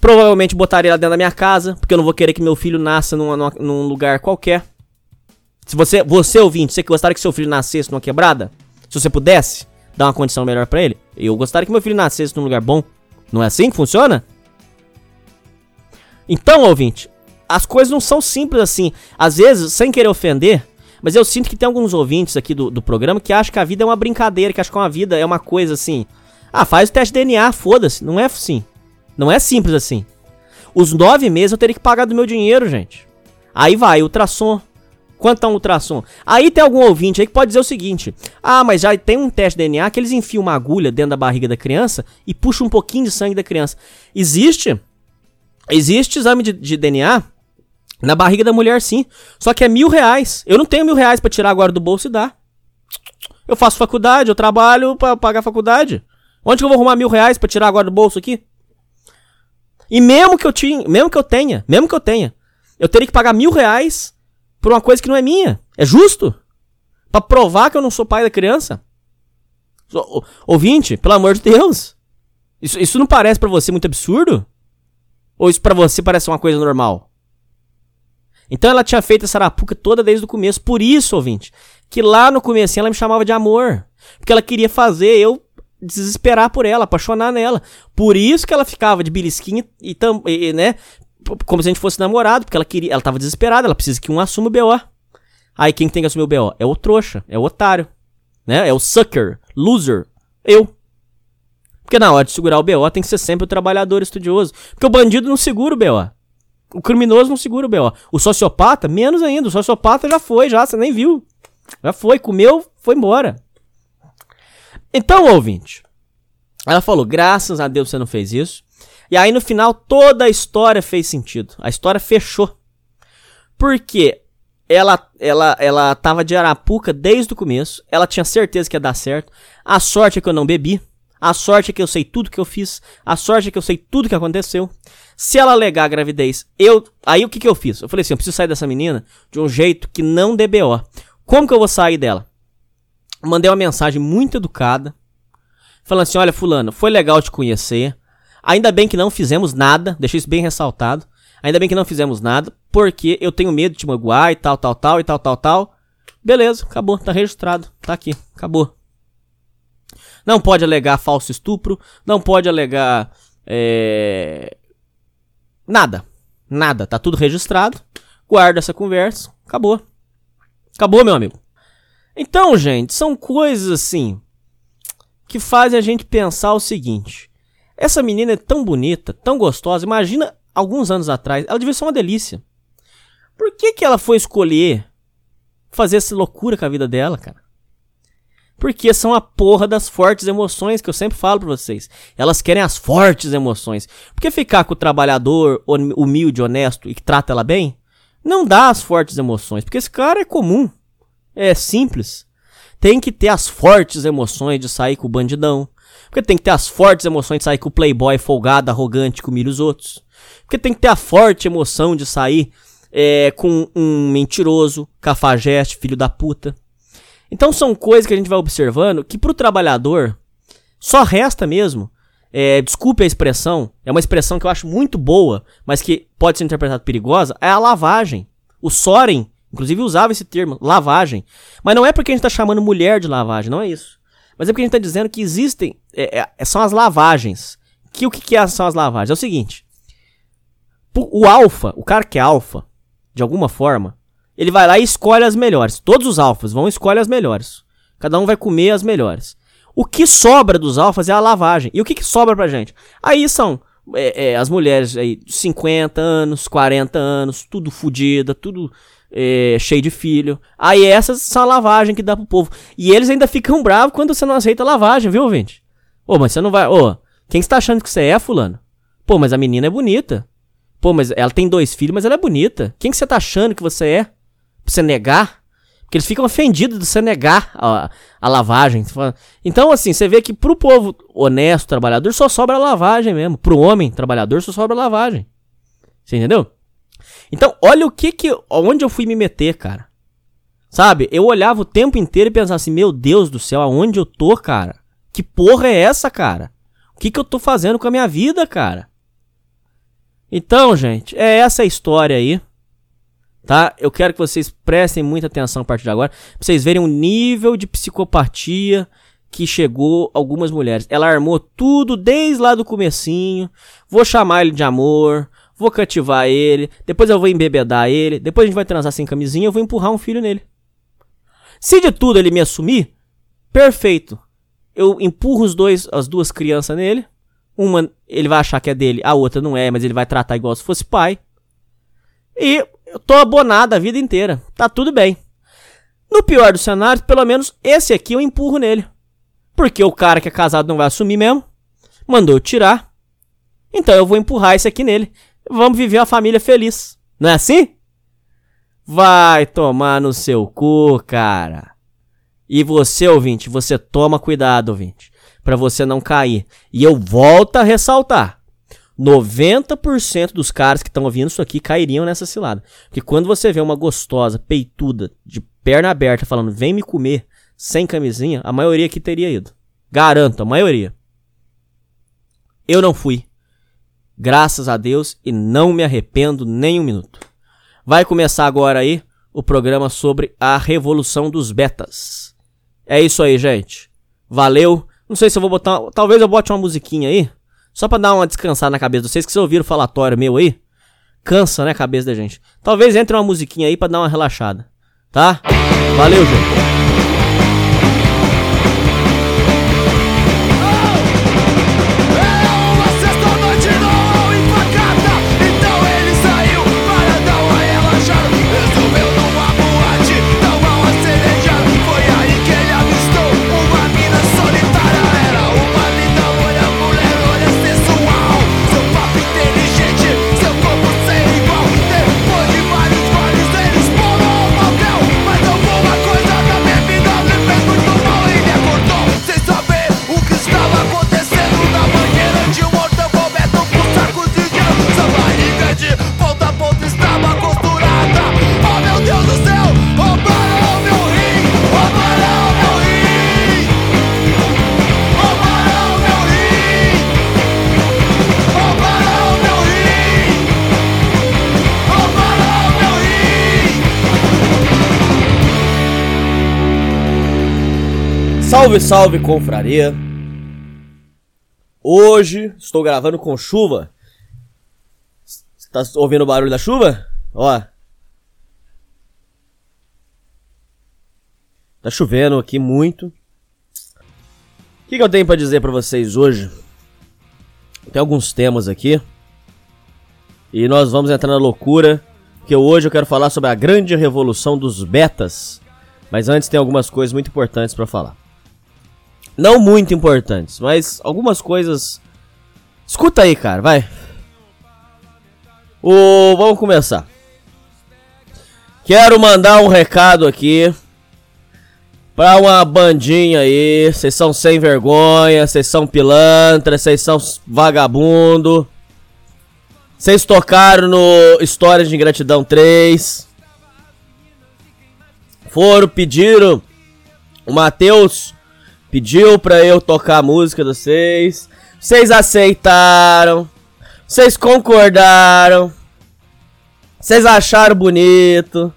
Provavelmente botaria ela dentro da minha casa, porque eu não vou querer que meu filho nasça numa, numa, num lugar qualquer. Se você, você ouvinte, você gostaria que seu filho nascesse numa quebrada, se você pudesse dar uma condição melhor para ele, eu gostaria que meu filho nascesse num lugar bom. Não é assim que funciona? Então, ouvinte, as coisas não são simples assim. Às vezes, sem querer ofender, mas eu sinto que tem alguns ouvintes aqui do, do programa que acham que a vida é uma brincadeira, que acham que a vida é uma coisa assim. Ah, faz o teste de DNA, foda-se. Não é assim. Não é simples assim. Os nove meses eu teria que pagar do meu dinheiro, gente. Aí vai, ultrassom. Quanto é um ultrassom? Aí tem algum ouvinte aí que pode dizer o seguinte: Ah, mas já tem um teste de DNA que eles enfiam uma agulha dentro da barriga da criança e puxam um pouquinho de sangue da criança. Existe. Existe exame de, de DNA na barriga da mulher, sim. Só que é mil reais. Eu não tenho mil reais pra tirar agora do bolso e dar. Eu faço faculdade, eu trabalho pra pagar a faculdade. Onde que eu vou arrumar mil reais pra tirar agora do bolso aqui? E mesmo que eu tinha, mesmo que eu tenha, mesmo que eu tenha, eu teria que pagar mil reais por uma coisa que não é minha. É justo? Pra provar que eu não sou pai da criança? Ouvinte, pelo amor de Deus. Isso, isso não parece para você muito absurdo? Ou isso para você parece uma coisa normal? Então ela tinha feito essa arapuca toda desde o começo. Por isso, ouvinte, que lá no começo ela me chamava de amor. Porque ela queria fazer eu desesperar por ela, apaixonar nela. Por isso que ela ficava de belisquinha e, e né, como se a gente fosse namorado, porque ela queria, ela tava desesperada, ela precisa que um assuma o BO. Aí quem tem que assumir o BO? É o trouxa, é o otário, né? É o sucker, loser, eu. Porque na hora de segurar o BO tem que ser sempre o trabalhador estudioso. Porque o bandido não segura o BO. O criminoso não segura o BO. O sociopata, menos ainda. O sociopata já foi, já, você nem viu. Já foi, comeu, foi embora. Então, ouvinte, ela falou: graças a Deus você não fez isso. E aí no final toda a história fez sentido. A história fechou. Porque ela ela ela tava de arapuca desde o começo. Ela tinha certeza que ia dar certo. A sorte é que eu não bebi. A sorte é que eu sei tudo que eu fiz. A sorte é que eu sei tudo que aconteceu. Se ela alegar a gravidez, eu. Aí o que, que eu fiz? Eu falei assim: eu preciso sair dessa menina de um jeito que não dê BO. Como que eu vou sair dela? Mandei uma mensagem muito educada, falando assim: olha, Fulano, foi legal te conhecer. Ainda bem que não fizemos nada, deixei isso bem ressaltado. Ainda bem que não fizemos nada, porque eu tenho medo de te magoar e tal, tal, tal, e tal, tal, tal. Beleza, acabou, tá registrado, tá aqui, acabou. Não pode alegar falso estupro, não pode alegar. É... Nada, nada, tá tudo registrado. Guarda essa conversa, acabou. Acabou, meu amigo. Então, gente, são coisas assim que fazem a gente pensar o seguinte: essa menina é tão bonita, tão gostosa. Imagina alguns anos atrás, ela devia ser uma delícia. Por que, que ela foi escolher fazer essa loucura com a vida dela, cara? Porque são a porra das fortes emoções que eu sempre falo pra vocês. Elas querem as fortes emoções. Porque ficar com o trabalhador humilde, honesto e que trata ela bem, não dá as fortes emoções. Porque esse cara é comum. É simples. Tem que ter as fortes emoções de sair com o bandidão. Porque tem que ter as fortes emoções de sair com o playboy folgado, arrogante, que humilha os outros. Porque tem que ter a forte emoção de sair é, com um mentiroso, cafajeste, filho da puta. Então são coisas que a gente vai observando que pro trabalhador só resta mesmo. É, desculpe a expressão, é uma expressão que eu acho muito boa, mas que pode ser interpretada perigosa, é a lavagem. O Soren Inclusive usava esse termo, lavagem. Mas não é porque a gente está chamando mulher de lavagem, não é isso. Mas é porque a gente está dizendo que existem. É, é, são as lavagens. Que o que, que é, são as lavagens? É o seguinte: o alfa, o cara que é alfa, de alguma forma, ele vai lá e escolhe as melhores. Todos os alfas vão escolher as melhores. Cada um vai comer as melhores. O que sobra dos alfas é a lavagem. E o que, que sobra pra gente? Aí são é, é, as mulheres aí, 50 anos, 40 anos, tudo fodida, tudo é, cheio de filho. Aí essas são a lavagem que dá pro povo. E eles ainda ficam bravos quando você não aceita a lavagem, viu, gente? Ô, mas você não vai. Ô, quem está achando que você é, fulano? Pô, mas a menina é bonita. Pô, mas ela tem dois filhos, mas ela é bonita. Quem que você tá achando que você é? Pra você negar? Porque eles ficam ofendidos de você negar a, a lavagem. Então, assim, você vê que pro povo honesto, trabalhador, só sobra lavagem mesmo. Pro homem trabalhador, só sobra lavagem. Você entendeu? Então, olha o que que. Onde eu fui me meter, cara. Sabe? Eu olhava o tempo inteiro e pensava assim: Meu Deus do céu, aonde eu tô, cara? Que porra é essa, cara? O que, que eu tô fazendo com a minha vida, cara? Então, gente, é essa a história aí. Tá? Eu quero que vocês prestem muita atenção a partir de agora. Pra vocês verem o nível de psicopatia que chegou algumas mulheres. Ela armou tudo desde lá do comecinho. Vou chamar ele de amor. Vou cativar ele. Depois eu vou embebedar ele. Depois a gente vai transar sem camisinha. Eu vou empurrar um filho nele. Se de tudo ele me assumir, perfeito. Eu empurro os dois, as duas crianças nele. Uma ele vai achar que é dele, a outra não é, mas ele vai tratar igual se fosse pai. E eu tô abonado a vida inteira. Tá tudo bem. No pior dos cenários, pelo menos esse aqui eu empurro nele. Porque o cara que é casado não vai assumir mesmo. Mandou tirar. Então eu vou empurrar esse aqui nele. Vamos viver uma família feliz. Não é assim? Vai tomar no seu cu, cara. E você, ouvinte, você toma cuidado, ouvinte, para você não cair. E eu volto a ressaltar. 90% dos caras que estão ouvindo isso aqui cairiam nessa cilada. Porque quando você vê uma gostosa, peituda, de perna aberta, falando, vem me comer, sem camisinha, a maioria aqui teria ido. Garanto, a maioria. Eu não fui. Graças a Deus e não me arrependo nem um minuto. Vai começar agora aí o programa sobre a revolução dos betas. É isso aí, gente. Valeu. Não sei se eu vou botar. Talvez eu bote uma musiquinha aí. Só pra dar uma descansada na cabeça de vocês, que vocês ouviram o falatório meu aí. Cansa, né, a cabeça da gente. Talvez entre uma musiquinha aí pra dar uma relaxada. Tá? Valeu, gente. Salve, salve, confraria! Hoje estou gravando com chuva. Tá ouvindo o barulho da chuva? Ó. Tá chovendo aqui muito. O que, que eu tenho para dizer para vocês hoje? Tem alguns temas aqui. E nós vamos entrar na loucura. Que hoje eu quero falar sobre a grande revolução dos betas. Mas antes tem algumas coisas muito importantes para falar. Não muito importantes, mas algumas coisas. Escuta aí, cara, vai. O... Vamos começar. Quero mandar um recado aqui pra uma bandinha aí. Vocês são sem vergonha, vocês são pilantra, vocês são vagabundo. Vocês tocaram no Histórias de Ingratidão 3. Foram, pediram. O Matheus pediu pra eu tocar a música de vocês. Vocês aceitaram. Vocês concordaram. Vocês acharam bonito.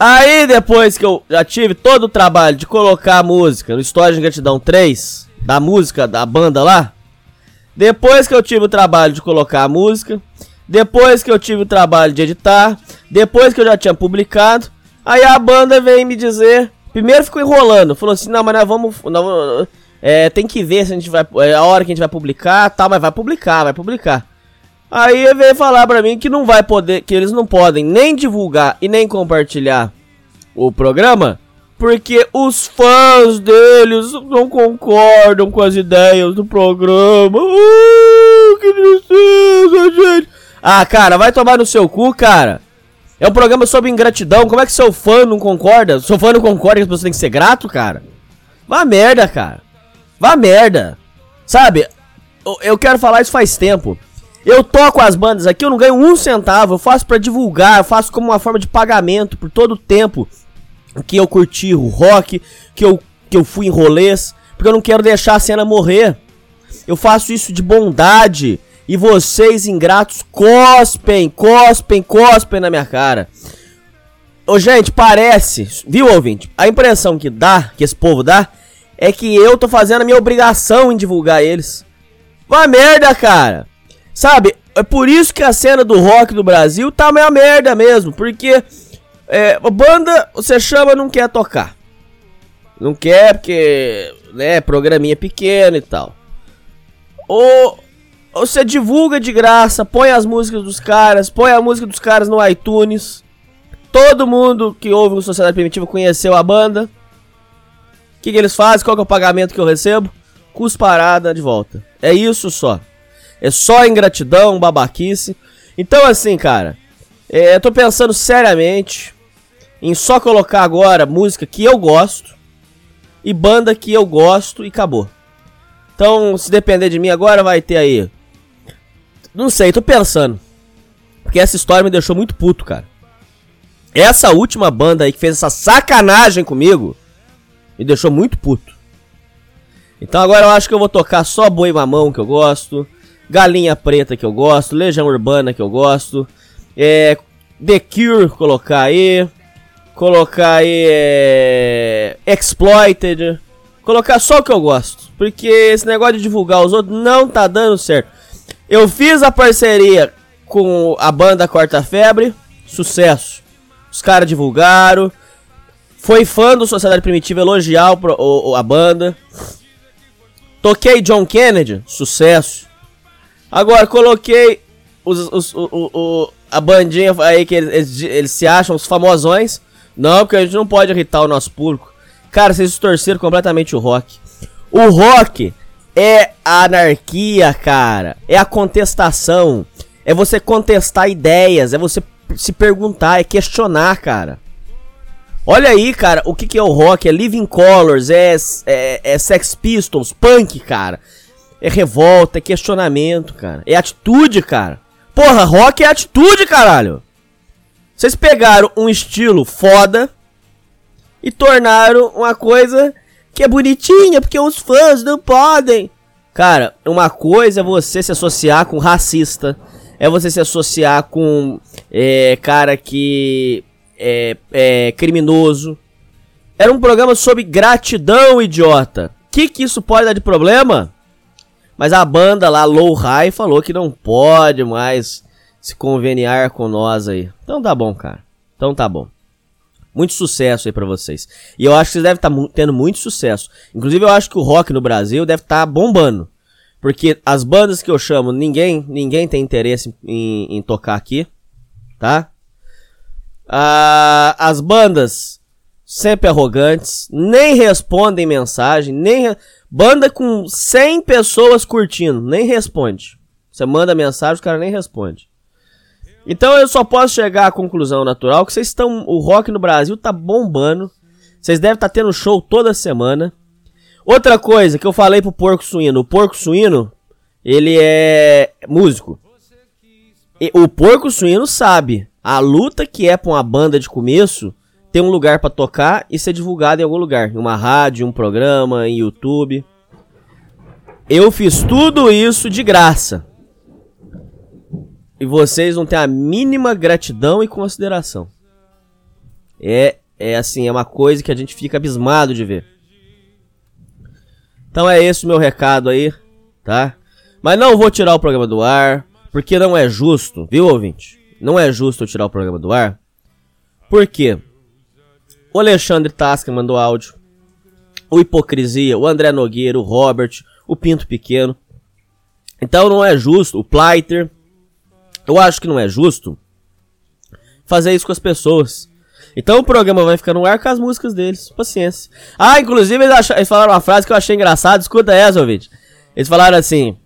Aí depois que eu já tive todo o trabalho de colocar a música no História de Gratidão 3, da música da banda lá, depois que eu tive o trabalho de colocar a música, depois que eu tive o trabalho de editar, depois que eu já tinha publicado, aí a banda vem me dizer Primeiro ficou enrolando, falou assim, não, mas nós vamos. É, tem que ver se a gente vai. É a hora que a gente vai publicar, tá, mas vai publicar, vai publicar. Aí veio falar pra mim que não vai poder, que eles não podem nem divulgar e nem compartilhar o programa, porque os fãs deles não concordam com as ideias do programa. Uh, que tristeza, gente. Ah, cara, vai tomar no seu cu, cara. É um programa sobre ingratidão. Como é que seu fã não concorda? Seu fã não concorda que você tem que ser grato, cara? Vá merda, cara. Vá merda. Sabe? Eu quero falar isso faz tempo. Eu toco as bandas aqui, eu não ganho um centavo. Eu faço para divulgar, eu faço como uma forma de pagamento por todo o tempo que eu curti o rock, que eu, que eu fui em rolês, porque eu não quero deixar a cena morrer. Eu faço isso de bondade. E vocês, ingratos, cospem, cospem, cospem na minha cara. Ô, gente, parece, viu, ouvinte? A impressão que dá, que esse povo dá, é que eu tô fazendo a minha obrigação em divulgar eles. Uma merda, cara. Sabe, é por isso que a cena do rock do Brasil tá meio merda mesmo. Porque é, banda você chama não quer tocar. Não quer porque, né, programinha pequeno e tal. Ou você divulga de graça, põe as músicas dos caras, põe a música dos caras no iTunes. Todo mundo que ouve o Sociedade Primitiva conheceu a banda. O que, que eles fazem? Qual é o pagamento que eu recebo? Cusparada de volta. É isso só. É só ingratidão, babaquice. Então, assim, cara, é, eu tô pensando seriamente em só colocar agora música que eu gosto e banda que eu gosto e acabou. Então, se depender de mim agora, vai ter aí. Não sei, tô pensando. Porque essa história me deixou muito puto, cara. Essa última banda aí que fez essa sacanagem comigo me deixou muito puto. Então agora eu acho que eu vou tocar só Boi Mamão que eu gosto, Galinha Preta que eu gosto, Legião Urbana que eu gosto, é, The Cure colocar aí, colocar aí é, Exploited, colocar só o que eu gosto, porque esse negócio de divulgar os outros não tá dando certo. Eu fiz a parceria com a banda Quarta Febre, sucesso. Os caras divulgaram. Foi fã do Sociedade Primitiva elogiar o, o, a banda. Toquei John Kennedy, sucesso. Agora coloquei os, os, o, o, a bandinha aí que eles, eles, eles, se acham os famosões. Não, porque a gente não pode irritar o nosso público. Cara, vocês distorceram completamente o rock. O rock é a anarquia, cara. É a contestação. É você contestar ideias. É você se perguntar, é questionar, cara. Olha aí, cara, o que, que é o rock? É Living Colors, é, é, é Sex Pistols, punk, cara. É revolta, é questionamento, cara. É atitude, cara. Porra, rock é atitude, caralho. Vocês pegaram um estilo foda e tornaram uma coisa que é bonitinha, porque os fãs não podem. Cara, uma coisa é você se associar com racista, é você se associar com é, cara que é, é criminoso. Era um programa sobre gratidão, idiota. Que que isso pode dar de problema? Mas a banda lá, Low High, falou que não pode mais se conveniar com nós aí. Então tá bom, cara. Então tá bom. Muito sucesso aí pra vocês. E eu acho que vocês devem estar tá tendo muito sucesso. Inclusive, eu acho que o rock no Brasil deve estar tá bombando. Porque as bandas que eu chamo, ninguém, ninguém tem interesse em, em tocar aqui, tá? Ah, as bandas sempre arrogantes, nem respondem mensagem, nem re... banda com 100 pessoas curtindo, nem responde. Você manda mensagem, o cara nem responde. Então eu só posso chegar à conclusão natural que vocês estão, o rock no Brasil tá bombando. Vocês devem estar tá tendo show toda semana. Outra coisa que eu falei pro porco suíno, o porco suíno, ele é músico. E o porco suíno sabe a luta que é pra uma banda de começo ter um lugar para tocar e ser divulgado em algum lugar, em uma rádio, um programa, em YouTube. Eu fiz tudo isso de graça. E vocês não têm a mínima gratidão e consideração. É, é assim, é uma coisa que a gente fica abismado de ver. Então é esse o meu recado aí, tá? Mas não vou tirar o programa do ar, porque não é justo, viu, ouvinte? Não é justo eu tirar o programa do ar. Por quê? O Alexandre Tasca mandou áudio. O Hipocrisia, o André Nogueira, o Robert, o Pinto Pequeno. Então não é justo, o Pleiter. Eu acho que não é justo fazer isso com as pessoas. Então o programa vai ficar no ar com as músicas deles. Paciência. Ah, inclusive eles, eles falaram uma frase que eu achei engraçada. Escuta essa, ouvinte. Eles falaram assim: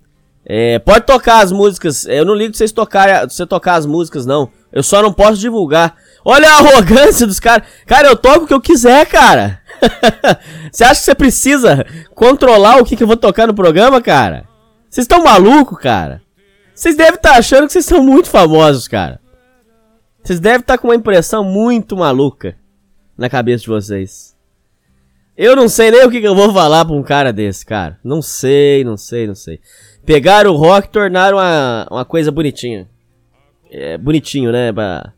é, pode tocar as músicas. Eu não ligo de vocês tocar, você tocar as músicas, não. Eu só não posso divulgar. Olha a arrogância dos caras. Cara, eu toco o que eu quiser, cara. você acha que você precisa controlar o que, que eu vou tocar no programa, cara? Vocês estão malucos, cara? Vocês devem estar tá achando que vocês são muito famosos, cara. Vocês devem estar tá com uma impressão muito maluca. na cabeça de vocês? Eu não sei nem o que, que eu vou falar pra um cara desse, cara. Não sei, não sei, não sei. Pegaram o rock e tornaram uma, uma coisa bonitinha. É bonitinho, né? Pra...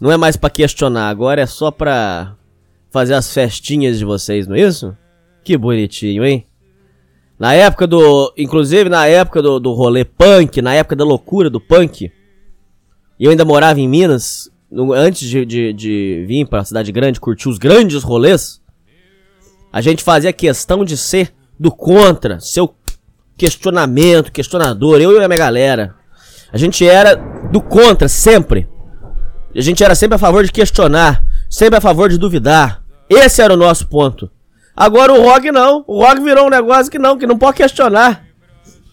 Não é mais pra questionar, agora é só pra fazer as festinhas de vocês, não é isso? Que bonitinho, hein? Na época do. Inclusive na época do, do rolê punk, na época da loucura do punk. Eu ainda morava em Minas. No, antes de, de, de vir pra cidade grande, curtir os grandes rolês. A gente fazia questão de ser do contra, seu questionamento, questionador, eu e a minha galera. A gente era do contra, sempre. A gente era sempre a favor de questionar, sempre a favor de duvidar. Esse era o nosso ponto. Agora o rock não. O rock virou um negócio que não, que não pode questionar.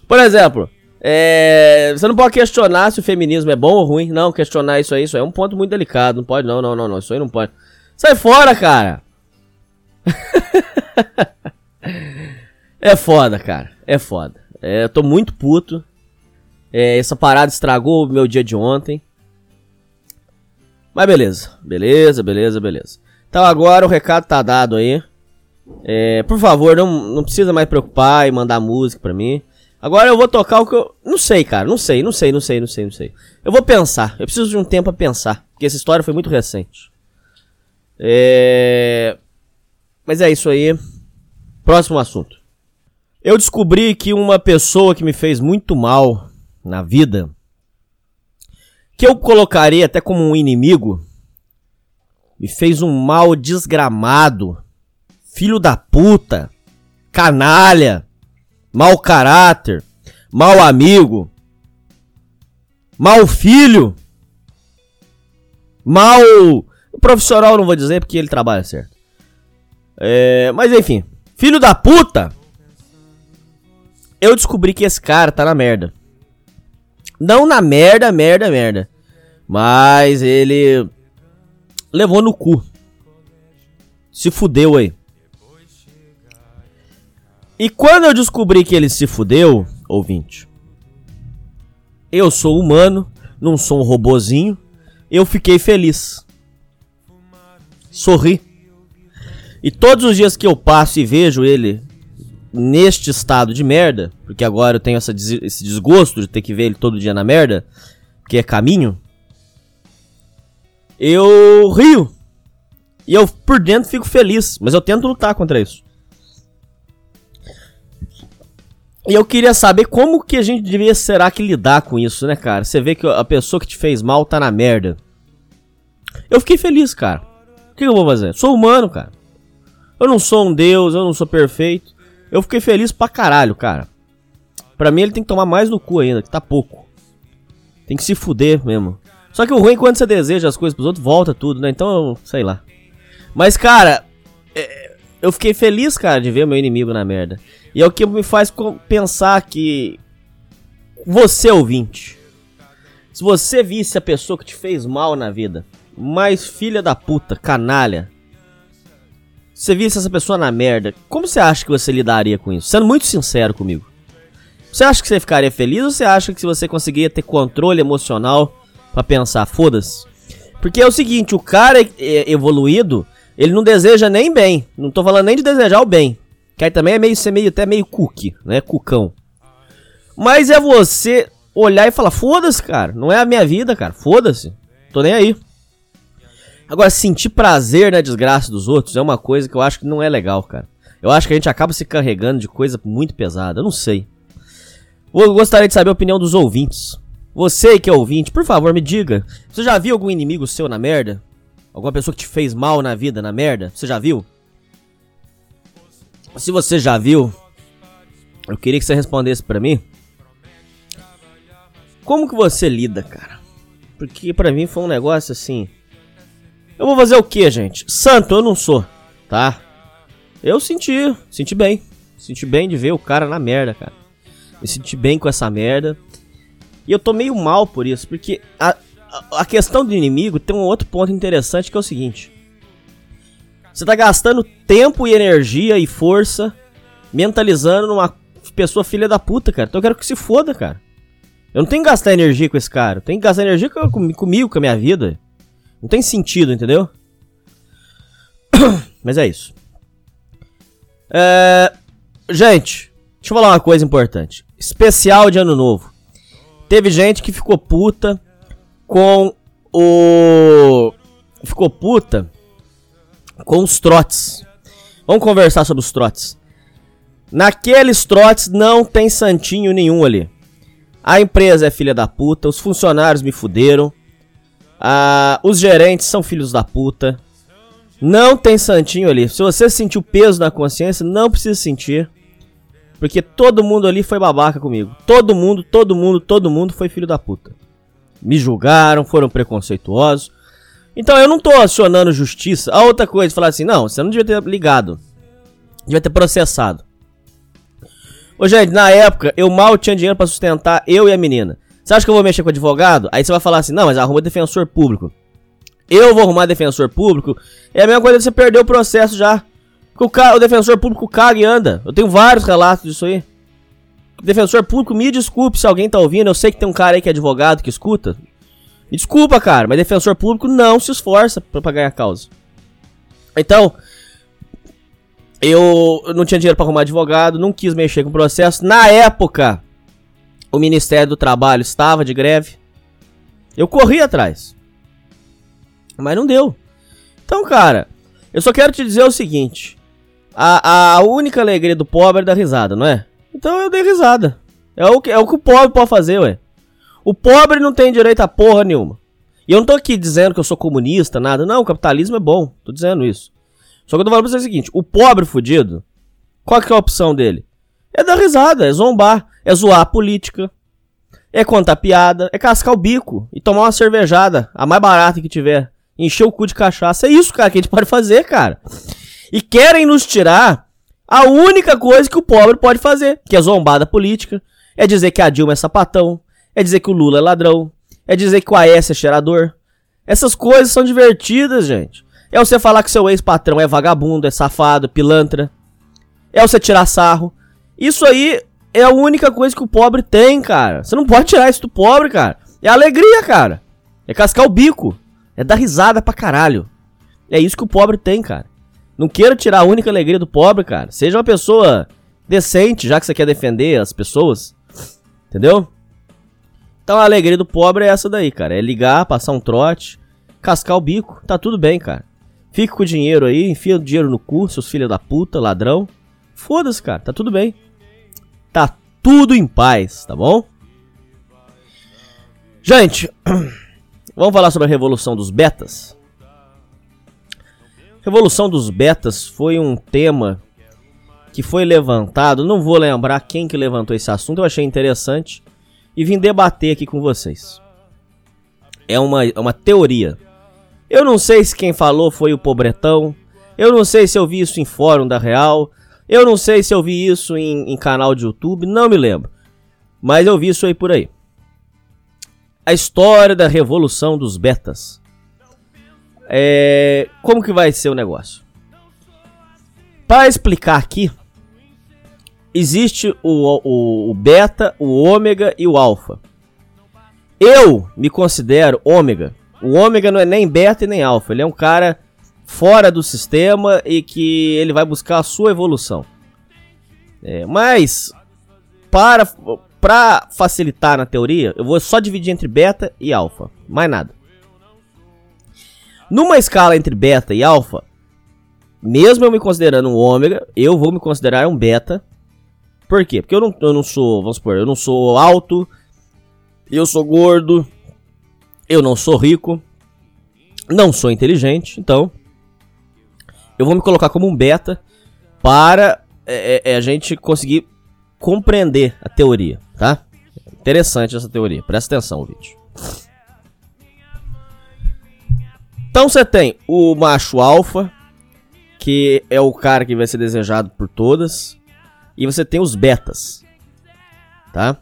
Por exemplo, é, você não pode questionar se o feminismo é bom ou ruim. Não, questionar isso aí, isso aí é um ponto muito delicado. Não pode, não, não, não, não. Isso aí não pode. Sai fora, cara. é foda, cara. É foda. É, eu tô muito puto. É, essa parada estragou o meu dia de ontem. Mas beleza. Beleza, beleza, beleza. Então agora o recado tá dado aí. É, por favor, não, não precisa mais preocupar e mandar música pra mim. Agora eu vou tocar o que eu. Não sei, cara. Não sei, não sei, não sei, não sei, não sei. Eu vou pensar. Eu preciso de um tempo pra pensar. Porque essa história foi muito recente. É. Mas é isso aí. Próximo assunto. Eu descobri que uma pessoa que me fez muito mal na vida, que eu colocaria até como um inimigo, me fez um mal desgramado, filho da puta, canalha, mau caráter, mau amigo, mau filho, mau profissional não vou dizer porque ele trabalha certo. É, mas enfim, filho da puta. Eu descobri que esse cara tá na merda. Não na merda, merda, merda. Mas ele levou no cu. Se fudeu aí. E quando eu descobri que ele se fudeu, ouvinte, eu sou humano, não sou um robozinho, eu fiquei feliz. Sorri. E todos os dias que eu passo e vejo ele neste estado de merda, porque agora eu tenho essa, esse desgosto de ter que ver ele todo dia na merda, que é caminho, eu rio. E eu por dentro fico feliz, mas eu tento lutar contra isso. E eu queria saber como que a gente devia será que lidar com isso, né, cara? Você vê que a pessoa que te fez mal tá na merda. Eu fiquei feliz, cara. O que eu vou fazer? Sou humano, cara. Eu não sou um deus, eu não sou perfeito. Eu fiquei feliz pra caralho, cara. Pra mim ele tem que tomar mais no cu ainda, que tá pouco. Tem que se fuder mesmo. Só que o ruim é quando você deseja as coisas pros outros, volta tudo, né? Então, sei lá. Mas, cara, é, eu fiquei feliz, cara, de ver meu inimigo na merda. E é o que me faz pensar que você, ouvinte, se você visse a pessoa que te fez mal na vida, mais filha da puta, canalha, você visse essa pessoa na merda, como você acha que você lidaria com isso? Sendo muito sincero comigo. Você acha que você ficaria feliz ou você acha que você conseguiria ter controle emocional para pensar, foda-se? Porque é o seguinte, o cara é evoluído, ele não deseja nem bem. Não tô falando nem de desejar o bem. Que aí também é meio ser meio até meio cookie, né? Cucão. Mas é você olhar e falar, foda-se, cara. Não é a minha vida, cara. Foda-se. Tô nem aí. Agora, sentir prazer na desgraça dos outros é uma coisa que eu acho que não é legal, cara. Eu acho que a gente acaba se carregando de coisa muito pesada. Eu não sei. Eu gostaria de saber a opinião dos ouvintes. Você que é ouvinte, por favor, me diga. Você já viu algum inimigo seu na merda? Alguma pessoa que te fez mal na vida, na merda? Você já viu? Se você já viu, eu queria que você respondesse para mim. Como que você lida, cara? Porque para mim foi um negócio assim eu vou fazer o que, gente? Santo eu não sou, tá? Eu senti, senti bem. Senti bem de ver o cara na merda, cara. Me senti bem com essa merda. E eu tô meio mal por isso, porque a, a, a questão do inimigo tem um outro ponto interessante que é o seguinte. Você tá gastando tempo e energia e força mentalizando numa pessoa filha da puta, cara. Então eu quero que se foda, cara. Eu não tenho que gastar energia com esse cara. Eu tenho que gastar energia com, comigo, com a minha vida. Não tem sentido, entendeu? Mas é isso. É... Gente, deixa eu falar uma coisa importante. Especial de ano novo. Teve gente que ficou puta com o. Ficou puta com os trotes. Vamos conversar sobre os trotes. Naqueles trotes não tem santinho nenhum ali. A empresa é filha da puta, os funcionários me fuderam, ah, os gerentes são filhos da puta. Não tem santinho ali. Se você sentiu peso na consciência, não precisa sentir. Porque todo mundo ali foi babaca comigo. Todo mundo, todo mundo, todo mundo foi filho da puta. Me julgaram, foram preconceituosos. Então eu não tô acionando justiça. A outra coisa, falar assim, não, você não devia ter ligado. Devia ter processado. Ô, gente, na época, eu mal tinha dinheiro para sustentar eu e a menina. Você acha que eu vou mexer com advogado? Aí você vai falar assim, não, mas arruma defensor público. Eu vou arrumar defensor público. É a mesma coisa que você perder o processo já. O, o defensor público caga e anda. Eu tenho vários relatos disso aí. Defensor público, me desculpe se alguém tá ouvindo. Eu sei que tem um cara aí que é advogado que escuta. Me desculpa, cara, mas defensor público não se esforça pra ganhar causa. Então, eu não tinha dinheiro para arrumar advogado, não quis mexer com o processo. Na época, o Ministério do Trabalho estava de greve. Eu corri atrás. Mas não deu. Então, cara, eu só quero te dizer o seguinte: a, a única alegria do pobre é dar risada, não é? Então eu dei risada. É o, que, é o que o pobre pode fazer, ué. O pobre não tem direito a porra nenhuma. E eu não tô aqui dizendo que eu sou comunista, nada. Não, o capitalismo é bom. Tô dizendo isso. Só que eu tô falando pra você o seguinte: o pobre fudido, qual que é a opção dele? É dar risada, é zombar, é zoar a política, é contar piada, é cascar o bico e tomar uma cervejada, a mais barata que tiver. Encher o cu de cachaça. É isso, cara, que a gente pode fazer, cara. E querem nos tirar a única coisa que o pobre pode fazer, que é zombada política, é dizer que a Dilma é sapatão, é dizer que o Lula é ladrão, é dizer que o AS é cheirador. Essas coisas são divertidas, gente. É você falar que seu ex-patrão é vagabundo, é safado, pilantra. É você tirar sarro. Isso aí é a única coisa que o pobre tem, cara. Você não pode tirar isso do pobre, cara. É alegria, cara. É cascar o bico. É dar risada pra caralho. É isso que o pobre tem, cara. Não queira tirar a única alegria do pobre, cara. Seja uma pessoa decente, já que você quer defender as pessoas. Entendeu? Então a alegria do pobre é essa daí, cara. É ligar, passar um trote, cascar o bico. Tá tudo bem, cara. Fique com o dinheiro aí, enfia o dinheiro no cu, seus filhos da puta, ladrão. Foda-se, cara. Tá tudo bem. Tá tudo em paz, tá bom? Gente, vamos falar sobre a revolução dos betas? Revolução dos betas foi um tema que foi levantado, não vou lembrar quem que levantou esse assunto, eu achei interessante e vim debater aqui com vocês. É uma, é uma teoria. Eu não sei se quem falou foi o Pobretão, eu não sei se eu vi isso em fórum da Real, eu não sei se eu vi isso em, em canal de YouTube, não me lembro. Mas eu vi isso aí por aí. A história da revolução dos betas. É, como que vai ser o negócio? Para explicar aqui, existe o, o, o, beta, o ômega e o alfa. Eu me considero ômega. O ômega não é nem beta e nem alfa. Ele é um cara fora do sistema e que ele vai buscar a sua evolução. É, mas, para, para facilitar na teoria, eu vou só dividir entre beta e alfa. Mais nada. Numa escala entre beta e alfa, mesmo eu me considerando um ômega, eu vou me considerar um beta. Por quê? Porque eu não, eu não sou, vamos supor, eu não sou alto, eu sou gordo, eu não sou rico, não sou inteligente, então eu vou me colocar como um beta para é, é, é, a gente conseguir compreender a teoria, tá? Interessante essa teoria, presta atenção, vídeo. Então você tem o macho alfa, que é o cara que vai ser desejado por todas, e você tem os betas, tá?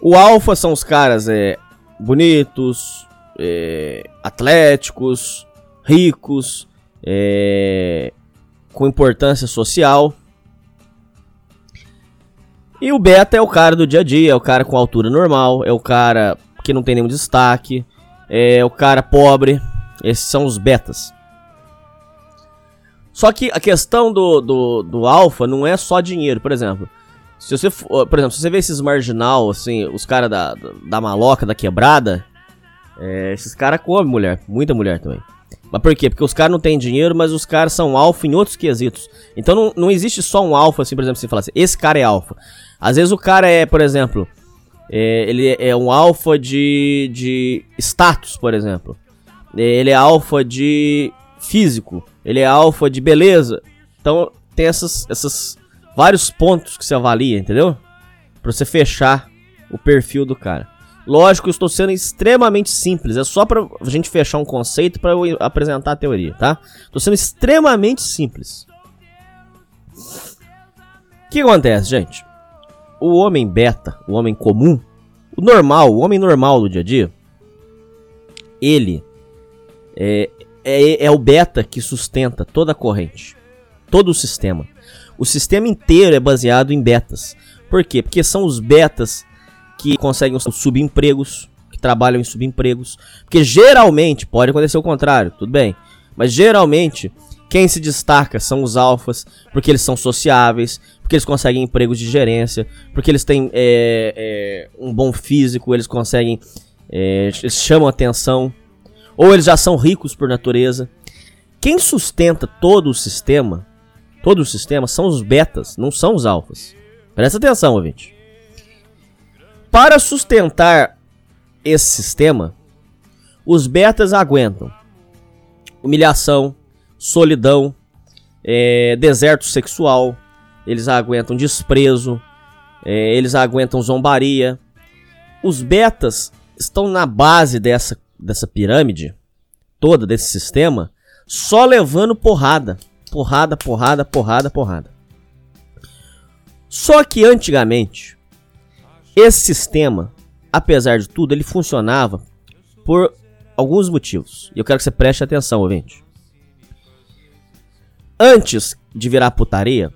O alfa são os caras é, bonitos, é, atléticos, ricos, é, com importância social. E o beta é o cara do dia a dia, é o cara com altura normal, é o cara que não tem nenhum destaque, é o cara pobre. Esses são os betas. Só que a questão do, do, do alfa não é só dinheiro, por exemplo. Se você, for- por exemplo, se você vê esses marginal, assim, os caras da, da, maloca, da quebrada, é, esses caras comem mulher, muita mulher também. Mas por quê? Porque os caras não têm dinheiro, mas os caras são alfa em outros quesitos. Então não, não existe só um alfa, assim, por exemplo, você fala assim, esse cara é alfa. Às vezes o cara é, por exemplo, é, ele é um alfa de, de status, por exemplo. É, Ele é alfa de físico. Ele é alfa de beleza. Então tem essas, essas vários pontos que você avalia, entendeu? Pra você fechar o perfil do cara. Lógico, eu estou sendo extremamente simples. É só pra gente fechar um conceito pra eu apresentar a teoria, tá? Tô sendo extremamente simples. O que acontece, gente? O homem beta, o homem comum, o normal, o homem normal do dia a dia, ele é, é, é o beta que sustenta toda a corrente, todo o sistema. O sistema inteiro é baseado em betas. Por quê? Porque são os betas que conseguem os subempregos, que trabalham em subempregos. Porque geralmente, pode acontecer o contrário, tudo bem. Mas geralmente, quem se destaca são os alfas, porque eles são sociáveis, porque eles conseguem empregos de gerência, porque eles têm é, é, um bom físico, eles conseguem. é, eles chamam atenção. Ou eles já são ricos por natureza. Quem sustenta todo o sistema, todo o sistema, são os betas, não são os alfas. Presta atenção, ouvinte. Para sustentar esse sistema, os betas aguentam humilhação, solidão, é, deserto sexual, eles aguentam desprezo, é, eles aguentam zombaria. Os betas estão na base dessa, dessa pirâmide, toda desse sistema, só levando porrada. Porrada, porrada, porrada, porrada. Só que antigamente, esse sistema, apesar de tudo, ele funcionava por alguns motivos. E eu quero que você preste atenção, ouvinte. Antes de virar putaria,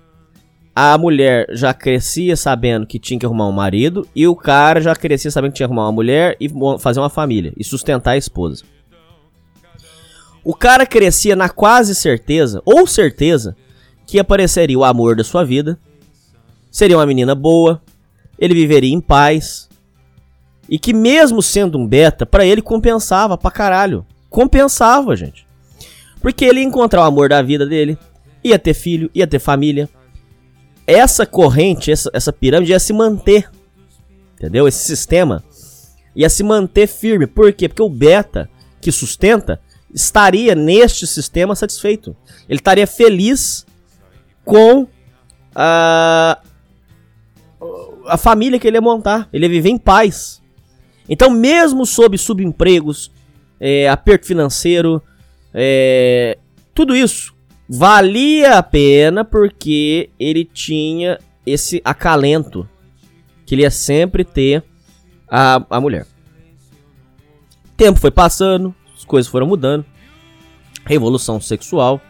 a mulher já crescia sabendo que tinha que arrumar um marido e o cara já crescia sabendo que tinha que arrumar uma mulher e fazer uma família e sustentar a esposa. O cara crescia na quase certeza, ou certeza, que apareceria o amor da sua vida, seria uma menina boa, ele viveria em paz, e que mesmo sendo um beta, pra ele compensava pra caralho. Compensava, gente. Porque ele ia encontrar o amor da vida dele, ia ter filho, ia ter família. Essa corrente, essa, essa pirâmide ia se manter. Entendeu? Esse sistema ia se manter firme. Por quê? Porque o beta que sustenta estaria neste sistema satisfeito. Ele estaria feliz com a, a família que ele ia montar. Ele ia viver em paz. Então, mesmo sob subempregos, é, aperto financeiro, é, tudo isso valia a pena porque ele tinha esse acalento que ele ia sempre ter a, a mulher. Tempo foi passando, as coisas foram mudando, revolução sexual.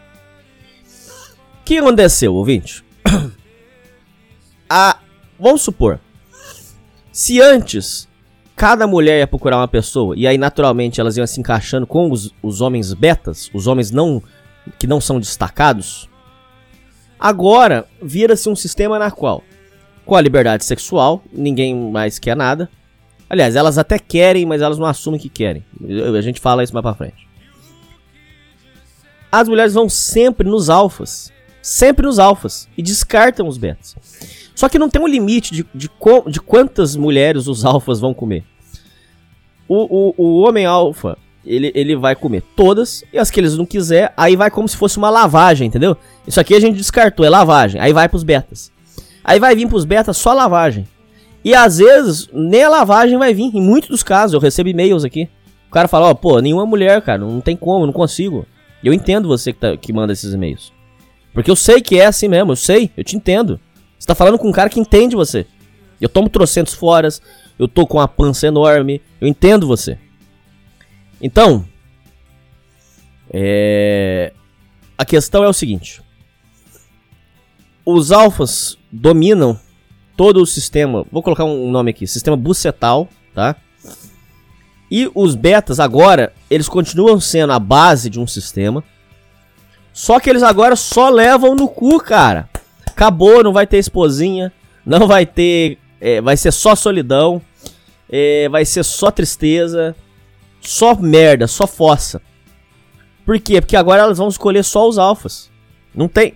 O que aconteceu, ouvinte? a, vamos supor, se antes cada mulher ia procurar uma pessoa e aí naturalmente elas iam se encaixando com os, os homens betas, os homens não que não são destacados, agora vira-se um sistema na qual, com a liberdade sexual, ninguém mais quer nada. Aliás, elas até querem, mas elas não assumem que querem. A gente fala isso mais pra frente. As mulheres vão sempre nos alfas, sempre nos alfas e descartam os betas. Só que não tem um limite de, de, de quantas mulheres os alfas vão comer. O, o, o homem alfa, ele, ele vai comer todas, e as que eles não quiser, aí vai como se fosse uma lavagem, entendeu? Isso aqui a gente descartou, é lavagem. Aí vai pros betas. Aí vai vir pros betas só lavagem. E às vezes, nem a lavagem vai vir. Em muitos dos casos, eu recebo e-mails aqui. O cara fala, ó, pô, nenhuma mulher, cara, não tem como, não consigo. Eu entendo você que, tá- que manda esses e-mails. Porque eu sei que é assim mesmo, eu sei, eu te entendo. Você tá falando com um cara que entende você. Eu tomo trocentos foras, eu tô com a pança enorme, eu entendo você. Então, é... A questão é o seguinte. Os alfas dominam todo o sistema, vou colocar um nome aqui, sistema bucetal, tá? E os betas agora, eles continuam sendo a base de um sistema. Só que eles agora só levam no cu, cara. Acabou, não vai ter esposinha, não vai ter. É, vai ser só solidão, é, vai ser só tristeza, só merda, só fossa. Por quê? Porque agora elas vão escolher só os alfas. Não tem.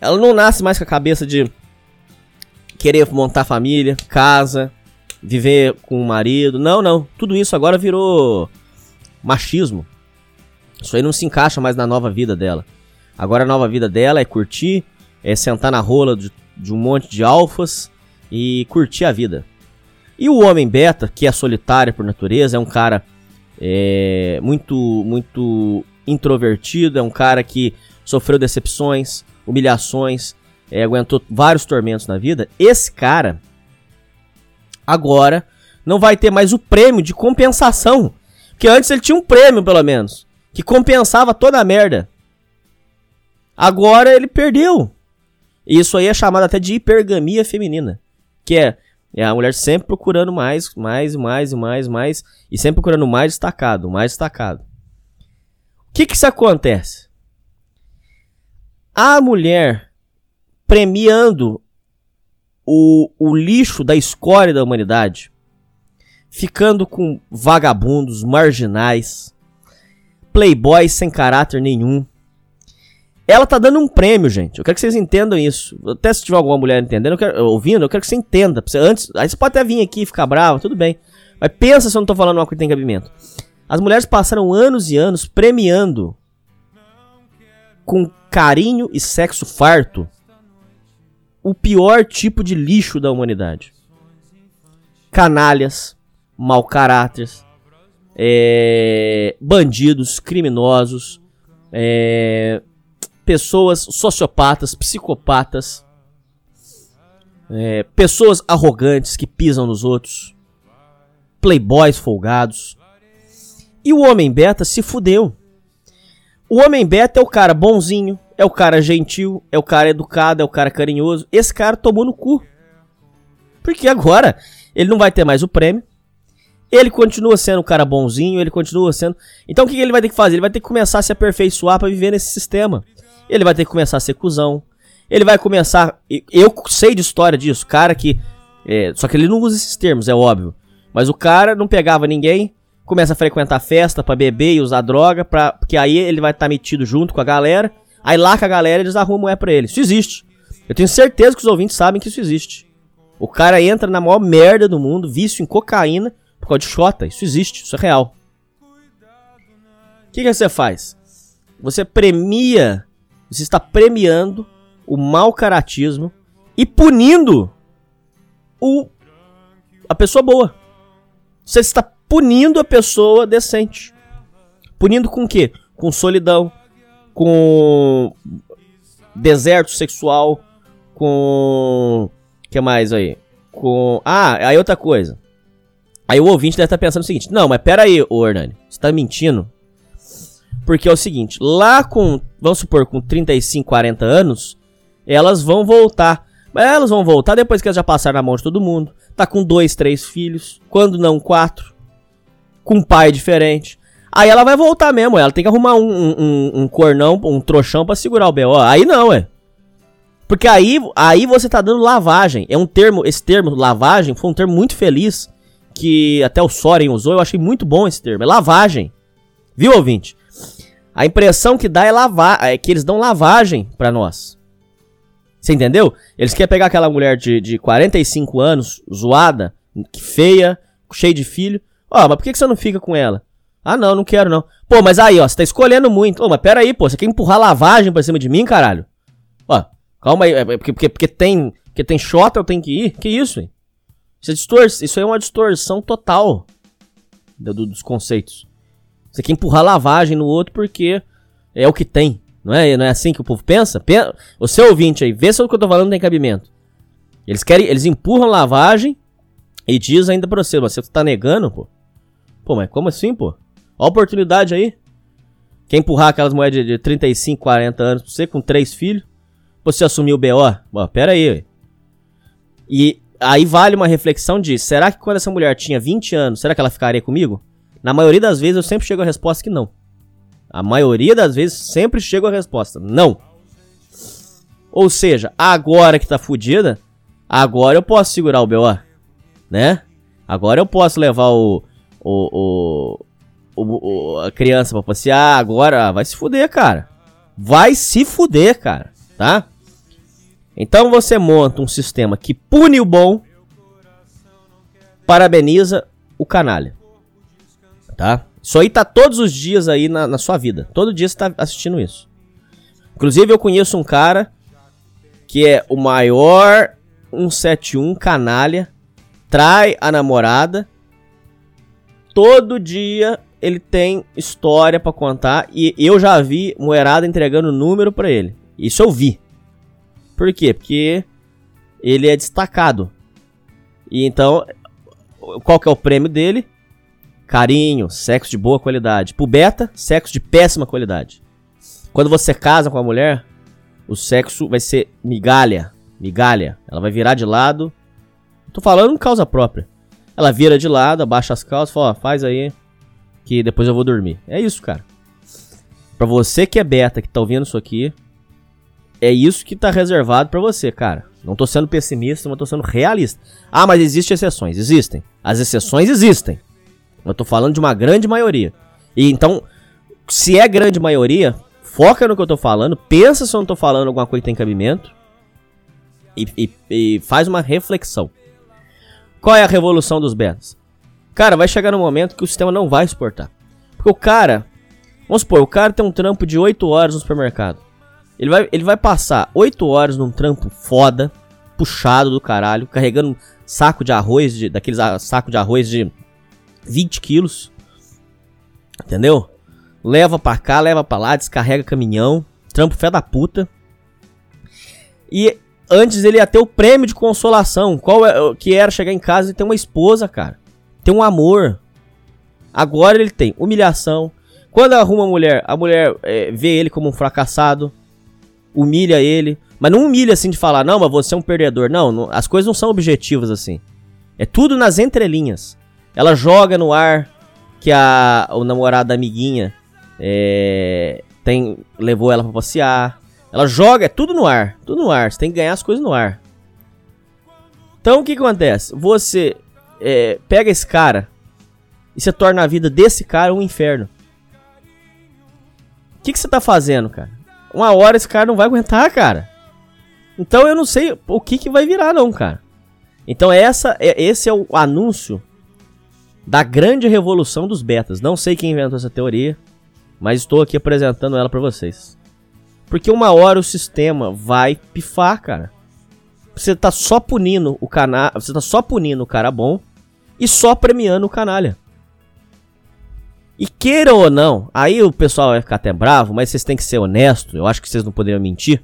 Ela não nasce mais com a cabeça de querer montar família, casa, viver com o marido. Não, não. Tudo isso agora virou machismo. Isso aí não se encaixa mais na nova vida dela. Agora a nova vida dela é curtir, é sentar na rola de, de um monte de alfas e curtir a vida. E o homem beta, que é solitário por natureza, é um cara é, muito, muito introvertido, é um cara que sofreu decepções, humilhações, é, aguentou vários tormentos na vida. Esse cara agora não vai ter mais o prêmio de compensação. Porque antes ele tinha um prêmio, pelo menos, que compensava toda a merda. Agora ele perdeu. Isso aí é chamado até de hipergamia feminina. Que é, é a mulher sempre procurando mais, mais, mais e mais, mais. E sempre procurando mais destacado, mais destacado. O que que isso acontece? A mulher premiando o, o lixo da escória da humanidade, ficando com vagabundos, marginais, playboys sem caráter nenhum, ela tá dando um prêmio, gente. Eu quero que vocês entendam isso. Até se tiver alguma mulher entendendo, eu quero, ouvindo, eu quero que você entenda. Antes, aí você pode até vir aqui e ficar bravo, tudo bem. Mas pensa se eu não tô falando uma coisa que tem cabimento. As mulheres passaram anos e anos premiando com carinho e sexo farto o pior tipo de lixo da humanidade. Canalhas, mau caráteres, é, bandidos, criminosos, é, pessoas sociopatas, psicopatas, é, pessoas arrogantes que pisam nos outros, playboys folgados. E o homem beta se fudeu. O homem beta é o cara bonzinho, é o cara gentil, é o cara educado, é o cara carinhoso. Esse cara tomou no cu. Porque agora ele não vai ter mais o prêmio. Ele continua sendo um cara bonzinho, ele continua sendo. Então o que ele vai ter que fazer? Ele vai ter que começar a se aperfeiçoar para viver nesse sistema ele vai ter que começar a ser cuzão. Ele vai começar. Eu sei de história disso, cara que. É, só que ele não usa esses termos, é óbvio. Mas o cara não pegava ninguém, começa a frequentar festa para beber e usar droga, pra, porque aí ele vai estar tá metido junto com a galera. Aí lá com a galera eles arrumam é pra ele. Isso existe. Eu tenho certeza que os ouvintes sabem que isso existe. O cara entra na maior merda do mundo, vício em cocaína, por causa de xota. Isso existe, isso é real. O que, que você faz? Você premia você está premiando o mau caratismo e punindo o a pessoa boa. Você está punindo a pessoa decente. Punindo com o quê? Com solidão, com deserto sexual, com que mais aí? Com ah, aí outra coisa. Aí o ouvinte deve estar pensando o seguinte: "Não, mas pera aí, ô Hernani, você está mentindo? Porque é o seguinte, lá com, vamos supor, com 35, 40 anos, elas vão voltar. Mas elas vão voltar depois que elas já passaram na mão de todo mundo. Tá com dois, três filhos, quando não quatro, com um pai diferente. Aí ela vai voltar mesmo, ela tem que arrumar um, um, um cornão, um trouxão para segurar o B.O. Aí não, é. Porque aí, aí você tá dando lavagem. É um termo, esse termo, lavagem, foi um termo muito feliz. Que até o Soren usou, eu achei muito bom esse termo. É lavagem. Viu, ouvinte? A impressão que dá é lavar, é que eles dão lavagem para nós. Você entendeu? Eles querem pegar aquela mulher de, de 45 anos, zoada, feia, cheia de filho. Ó, oh, mas por que, você não fica com ela? Ah, não, não quero não. Pô, mas aí, ó, você tá escolhendo muito. Ô, oh, mas pera aí, pô, você quer empurrar lavagem pra cima de mim, caralho? Ó, calma aí, é, é porque, porque, porque tem porque tem shot, eu tenho que ir? Que isso, hein? Isso é, distor isso é uma distorção total do, do, dos conceitos. Você quer empurrar lavagem no outro porque é o que tem. Não é, não é assim que o povo pensa? pensa o seu ouvinte aí, vê se o que eu tô falando tem cabimento. Eles querem, eles empurram lavagem e diz ainda pra você, você tá negando, pô? Pô, mas como assim, pô? Ó a oportunidade aí. Quer empurrar aquelas moedas de, de 35, 40 anos pra você com três filhos? Você assumiu o BO? Bom, pera aí. E aí vale uma reflexão de, será que quando essa mulher tinha 20 anos, será que ela ficaria comigo? Na maioria das vezes eu sempre chego à resposta que não. A maioria das vezes sempre chega a resposta: não. Ou seja, agora que tá fudida, agora eu posso segurar o BO, né? Agora eu posso levar o, o, o, o a criança pra passear, agora vai se fuder, cara. Vai se fuder, cara, tá? Então você monta um sistema que pune o bom, parabeniza o canalha, tá? Isso aí tá todos os dias aí na, na sua vida. Todo dia você tá assistindo isso. Inclusive, eu conheço um cara que é o maior 171 canalha, trai a namorada. Todo dia ele tem história para contar e eu já vi moerada entregando número para ele. Isso eu vi. Por quê? Porque ele é destacado. E então, qual que é o prêmio dele? Carinho, sexo de boa qualidade. Pro beta, sexo de péssima qualidade. Quando você casa com a mulher, o sexo vai ser migalha. Migalha. Ela vai virar de lado. Tô falando causa própria. Ela vira de lado, abaixa as calças, fala, ó, faz aí que depois eu vou dormir. É isso, cara. Pra você que é beta, que tá ouvindo isso aqui, é isso que tá reservado para você, cara. Não tô sendo pessimista, mas tô sendo realista. Ah, mas existem exceções. Existem. As exceções existem. Eu tô falando de uma grande maioria. E então, se é grande maioria, foca no que eu tô falando, pensa se eu não tô falando alguma coisa que tem cabimento e, e, e faz uma reflexão. Qual é a revolução dos betas? Cara, vai chegar no momento que o sistema não vai suportar. Porque o cara, vamos supor, o cara tem um trampo de 8 horas no supermercado. Ele vai, ele vai passar 8 horas num trampo foda, puxado do caralho, carregando saco de arroz, de, daqueles saco de arroz de 20 quilos. Entendeu? Leva pra cá, leva pra lá, descarrega caminhão. Trampo fé da puta. E antes ele ia ter o prêmio de consolação. Qual é, que era chegar em casa e ter uma esposa, cara. Ter um amor. Agora ele tem humilhação. Quando arruma a mulher, a mulher é, vê ele como um fracassado. Humilha ele. Mas não humilha assim de falar, não, mas você é um perdedor. Não, não as coisas não são objetivas assim. É tudo nas entrelinhas. Ela joga no ar que a o namorado da amiguinha é, tem levou ela para passear. Ela joga, é tudo no ar, tudo no ar. Você tem que ganhar as coisas no ar. Então o que, que acontece? Você é, pega esse cara e você torna a vida desse cara um inferno. O que, que você tá fazendo, cara? Uma hora esse cara não vai aguentar, cara. Então eu não sei o que, que vai virar, não, cara. Então essa, é, esse é o anúncio da grande revolução dos betas. Não sei quem inventou essa teoria, mas estou aqui apresentando ela para vocês. Porque uma hora o sistema vai pifar, cara. Você tá só punindo o canal, você tá só punindo o cara bom e só premiando o canalha. E queira ou não, aí o pessoal vai ficar até bravo, mas vocês têm que ser honestos, eu acho que vocês não poderiam mentir.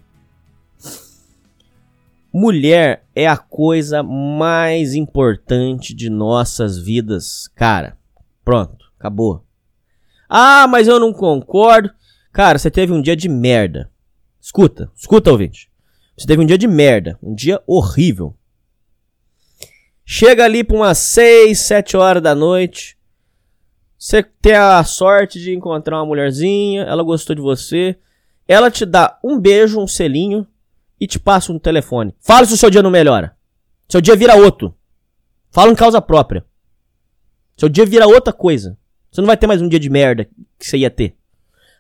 Mulher é a coisa mais importante de nossas vidas, cara. Pronto, acabou. Ah, mas eu não concordo. Cara, você teve um dia de merda. Escuta, escuta, ouvinte. Você teve um dia de merda, um dia horrível. Chega ali para umas 6, 7 horas da noite. Você tem a sorte de encontrar uma mulherzinha, ela gostou de você. Ela te dá um beijo, um selinho e te passo um telefone. Fala se o seu dia não melhora. Seu dia vira outro. Fala em causa própria. Seu dia vira outra coisa. Você não vai ter mais um dia de merda que você ia ter.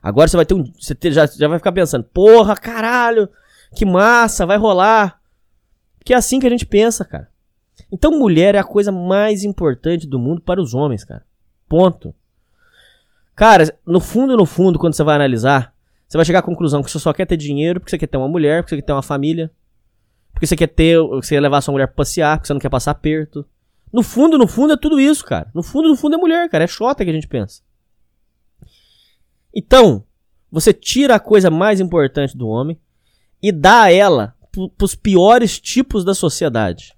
Agora você vai ter um. Você já, já vai ficar pensando, porra, caralho, que massa, vai rolar. Porque é assim que a gente pensa, cara. Então mulher é a coisa mais importante do mundo para os homens, cara. Ponto. Cara, no fundo, no fundo, quando você vai analisar, você vai chegar à conclusão que você só quer ter dinheiro porque você quer ter uma mulher, porque você quer ter uma família, porque você quer ter, você quer levar sua mulher pra passear, porque você não quer passar perto. No fundo, no fundo é tudo isso, cara. No fundo, no fundo é mulher, cara. É chota que a gente pensa. Então, você tira a coisa mais importante do homem e dá a ela pros piores tipos da sociedade.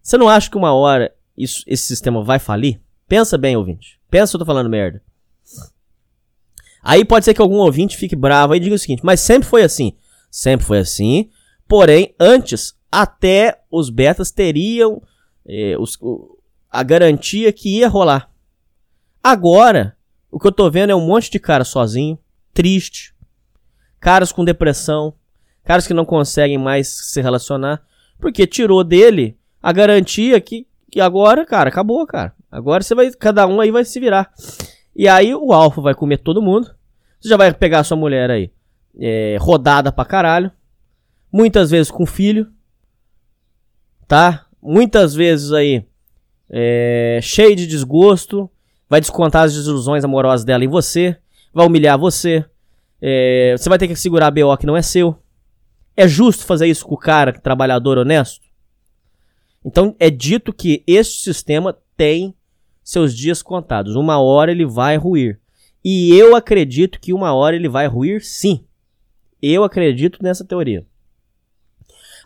Você não acha que uma hora isso, esse sistema vai falir? Pensa bem, ouvinte. Pensa se eu tô falando merda. Aí pode ser que algum ouvinte fique bravo e diga o seguinte, mas sempre foi assim. Sempre foi assim, porém, antes, até os betas teriam eh, os, a garantia que ia rolar. Agora, O que eu tô vendo é um monte de cara sozinho, triste, caras com depressão, caras que não conseguem mais se relacionar, porque tirou dele a garantia que, que agora, cara, acabou, cara. Agora você vai, cada um aí vai se virar. E aí o alfa vai comer todo mundo. Você já vai pegar sua mulher aí, é, rodada pra caralho. Muitas vezes com filho. Tá? Muitas vezes aí, é, cheio de desgosto. Vai descontar as desilusões amorosas dela em você. Vai humilhar você. É, você vai ter que segurar a BO que não é seu. É justo fazer isso com o cara, trabalhador honesto? Então é dito que este sistema tem seus dias contados. Uma hora ele vai ruir. E eu acredito que uma hora ele vai ruir sim. Eu acredito nessa teoria.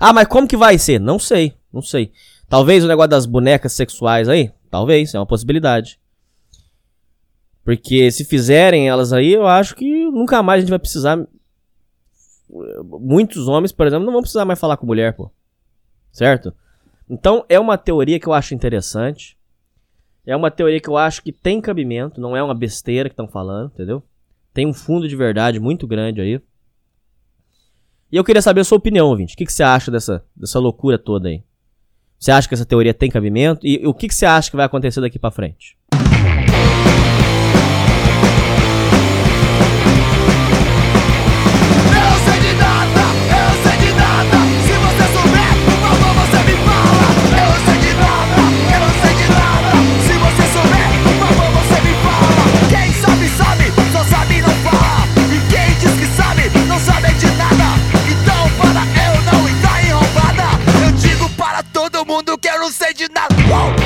Ah, mas como que vai ser? Não sei, não sei. Talvez o negócio das bonecas sexuais aí? Talvez, é uma possibilidade. Porque se fizerem elas aí, eu acho que nunca mais a gente vai precisar. Muitos homens, por exemplo, não vão precisar mais falar com mulher, pô. Certo? Então é uma teoria que eu acho interessante. É uma teoria que eu acho que tem cabimento, não é uma besteira que estão falando, entendeu? Tem um fundo de verdade muito grande aí. E eu queria saber a sua opinião, ouvinte. O que, que você acha dessa, dessa loucura toda aí? Você acha que essa teoria tem cabimento? E, e o que, que você acha que vai acontecer daqui para frente? Whoa!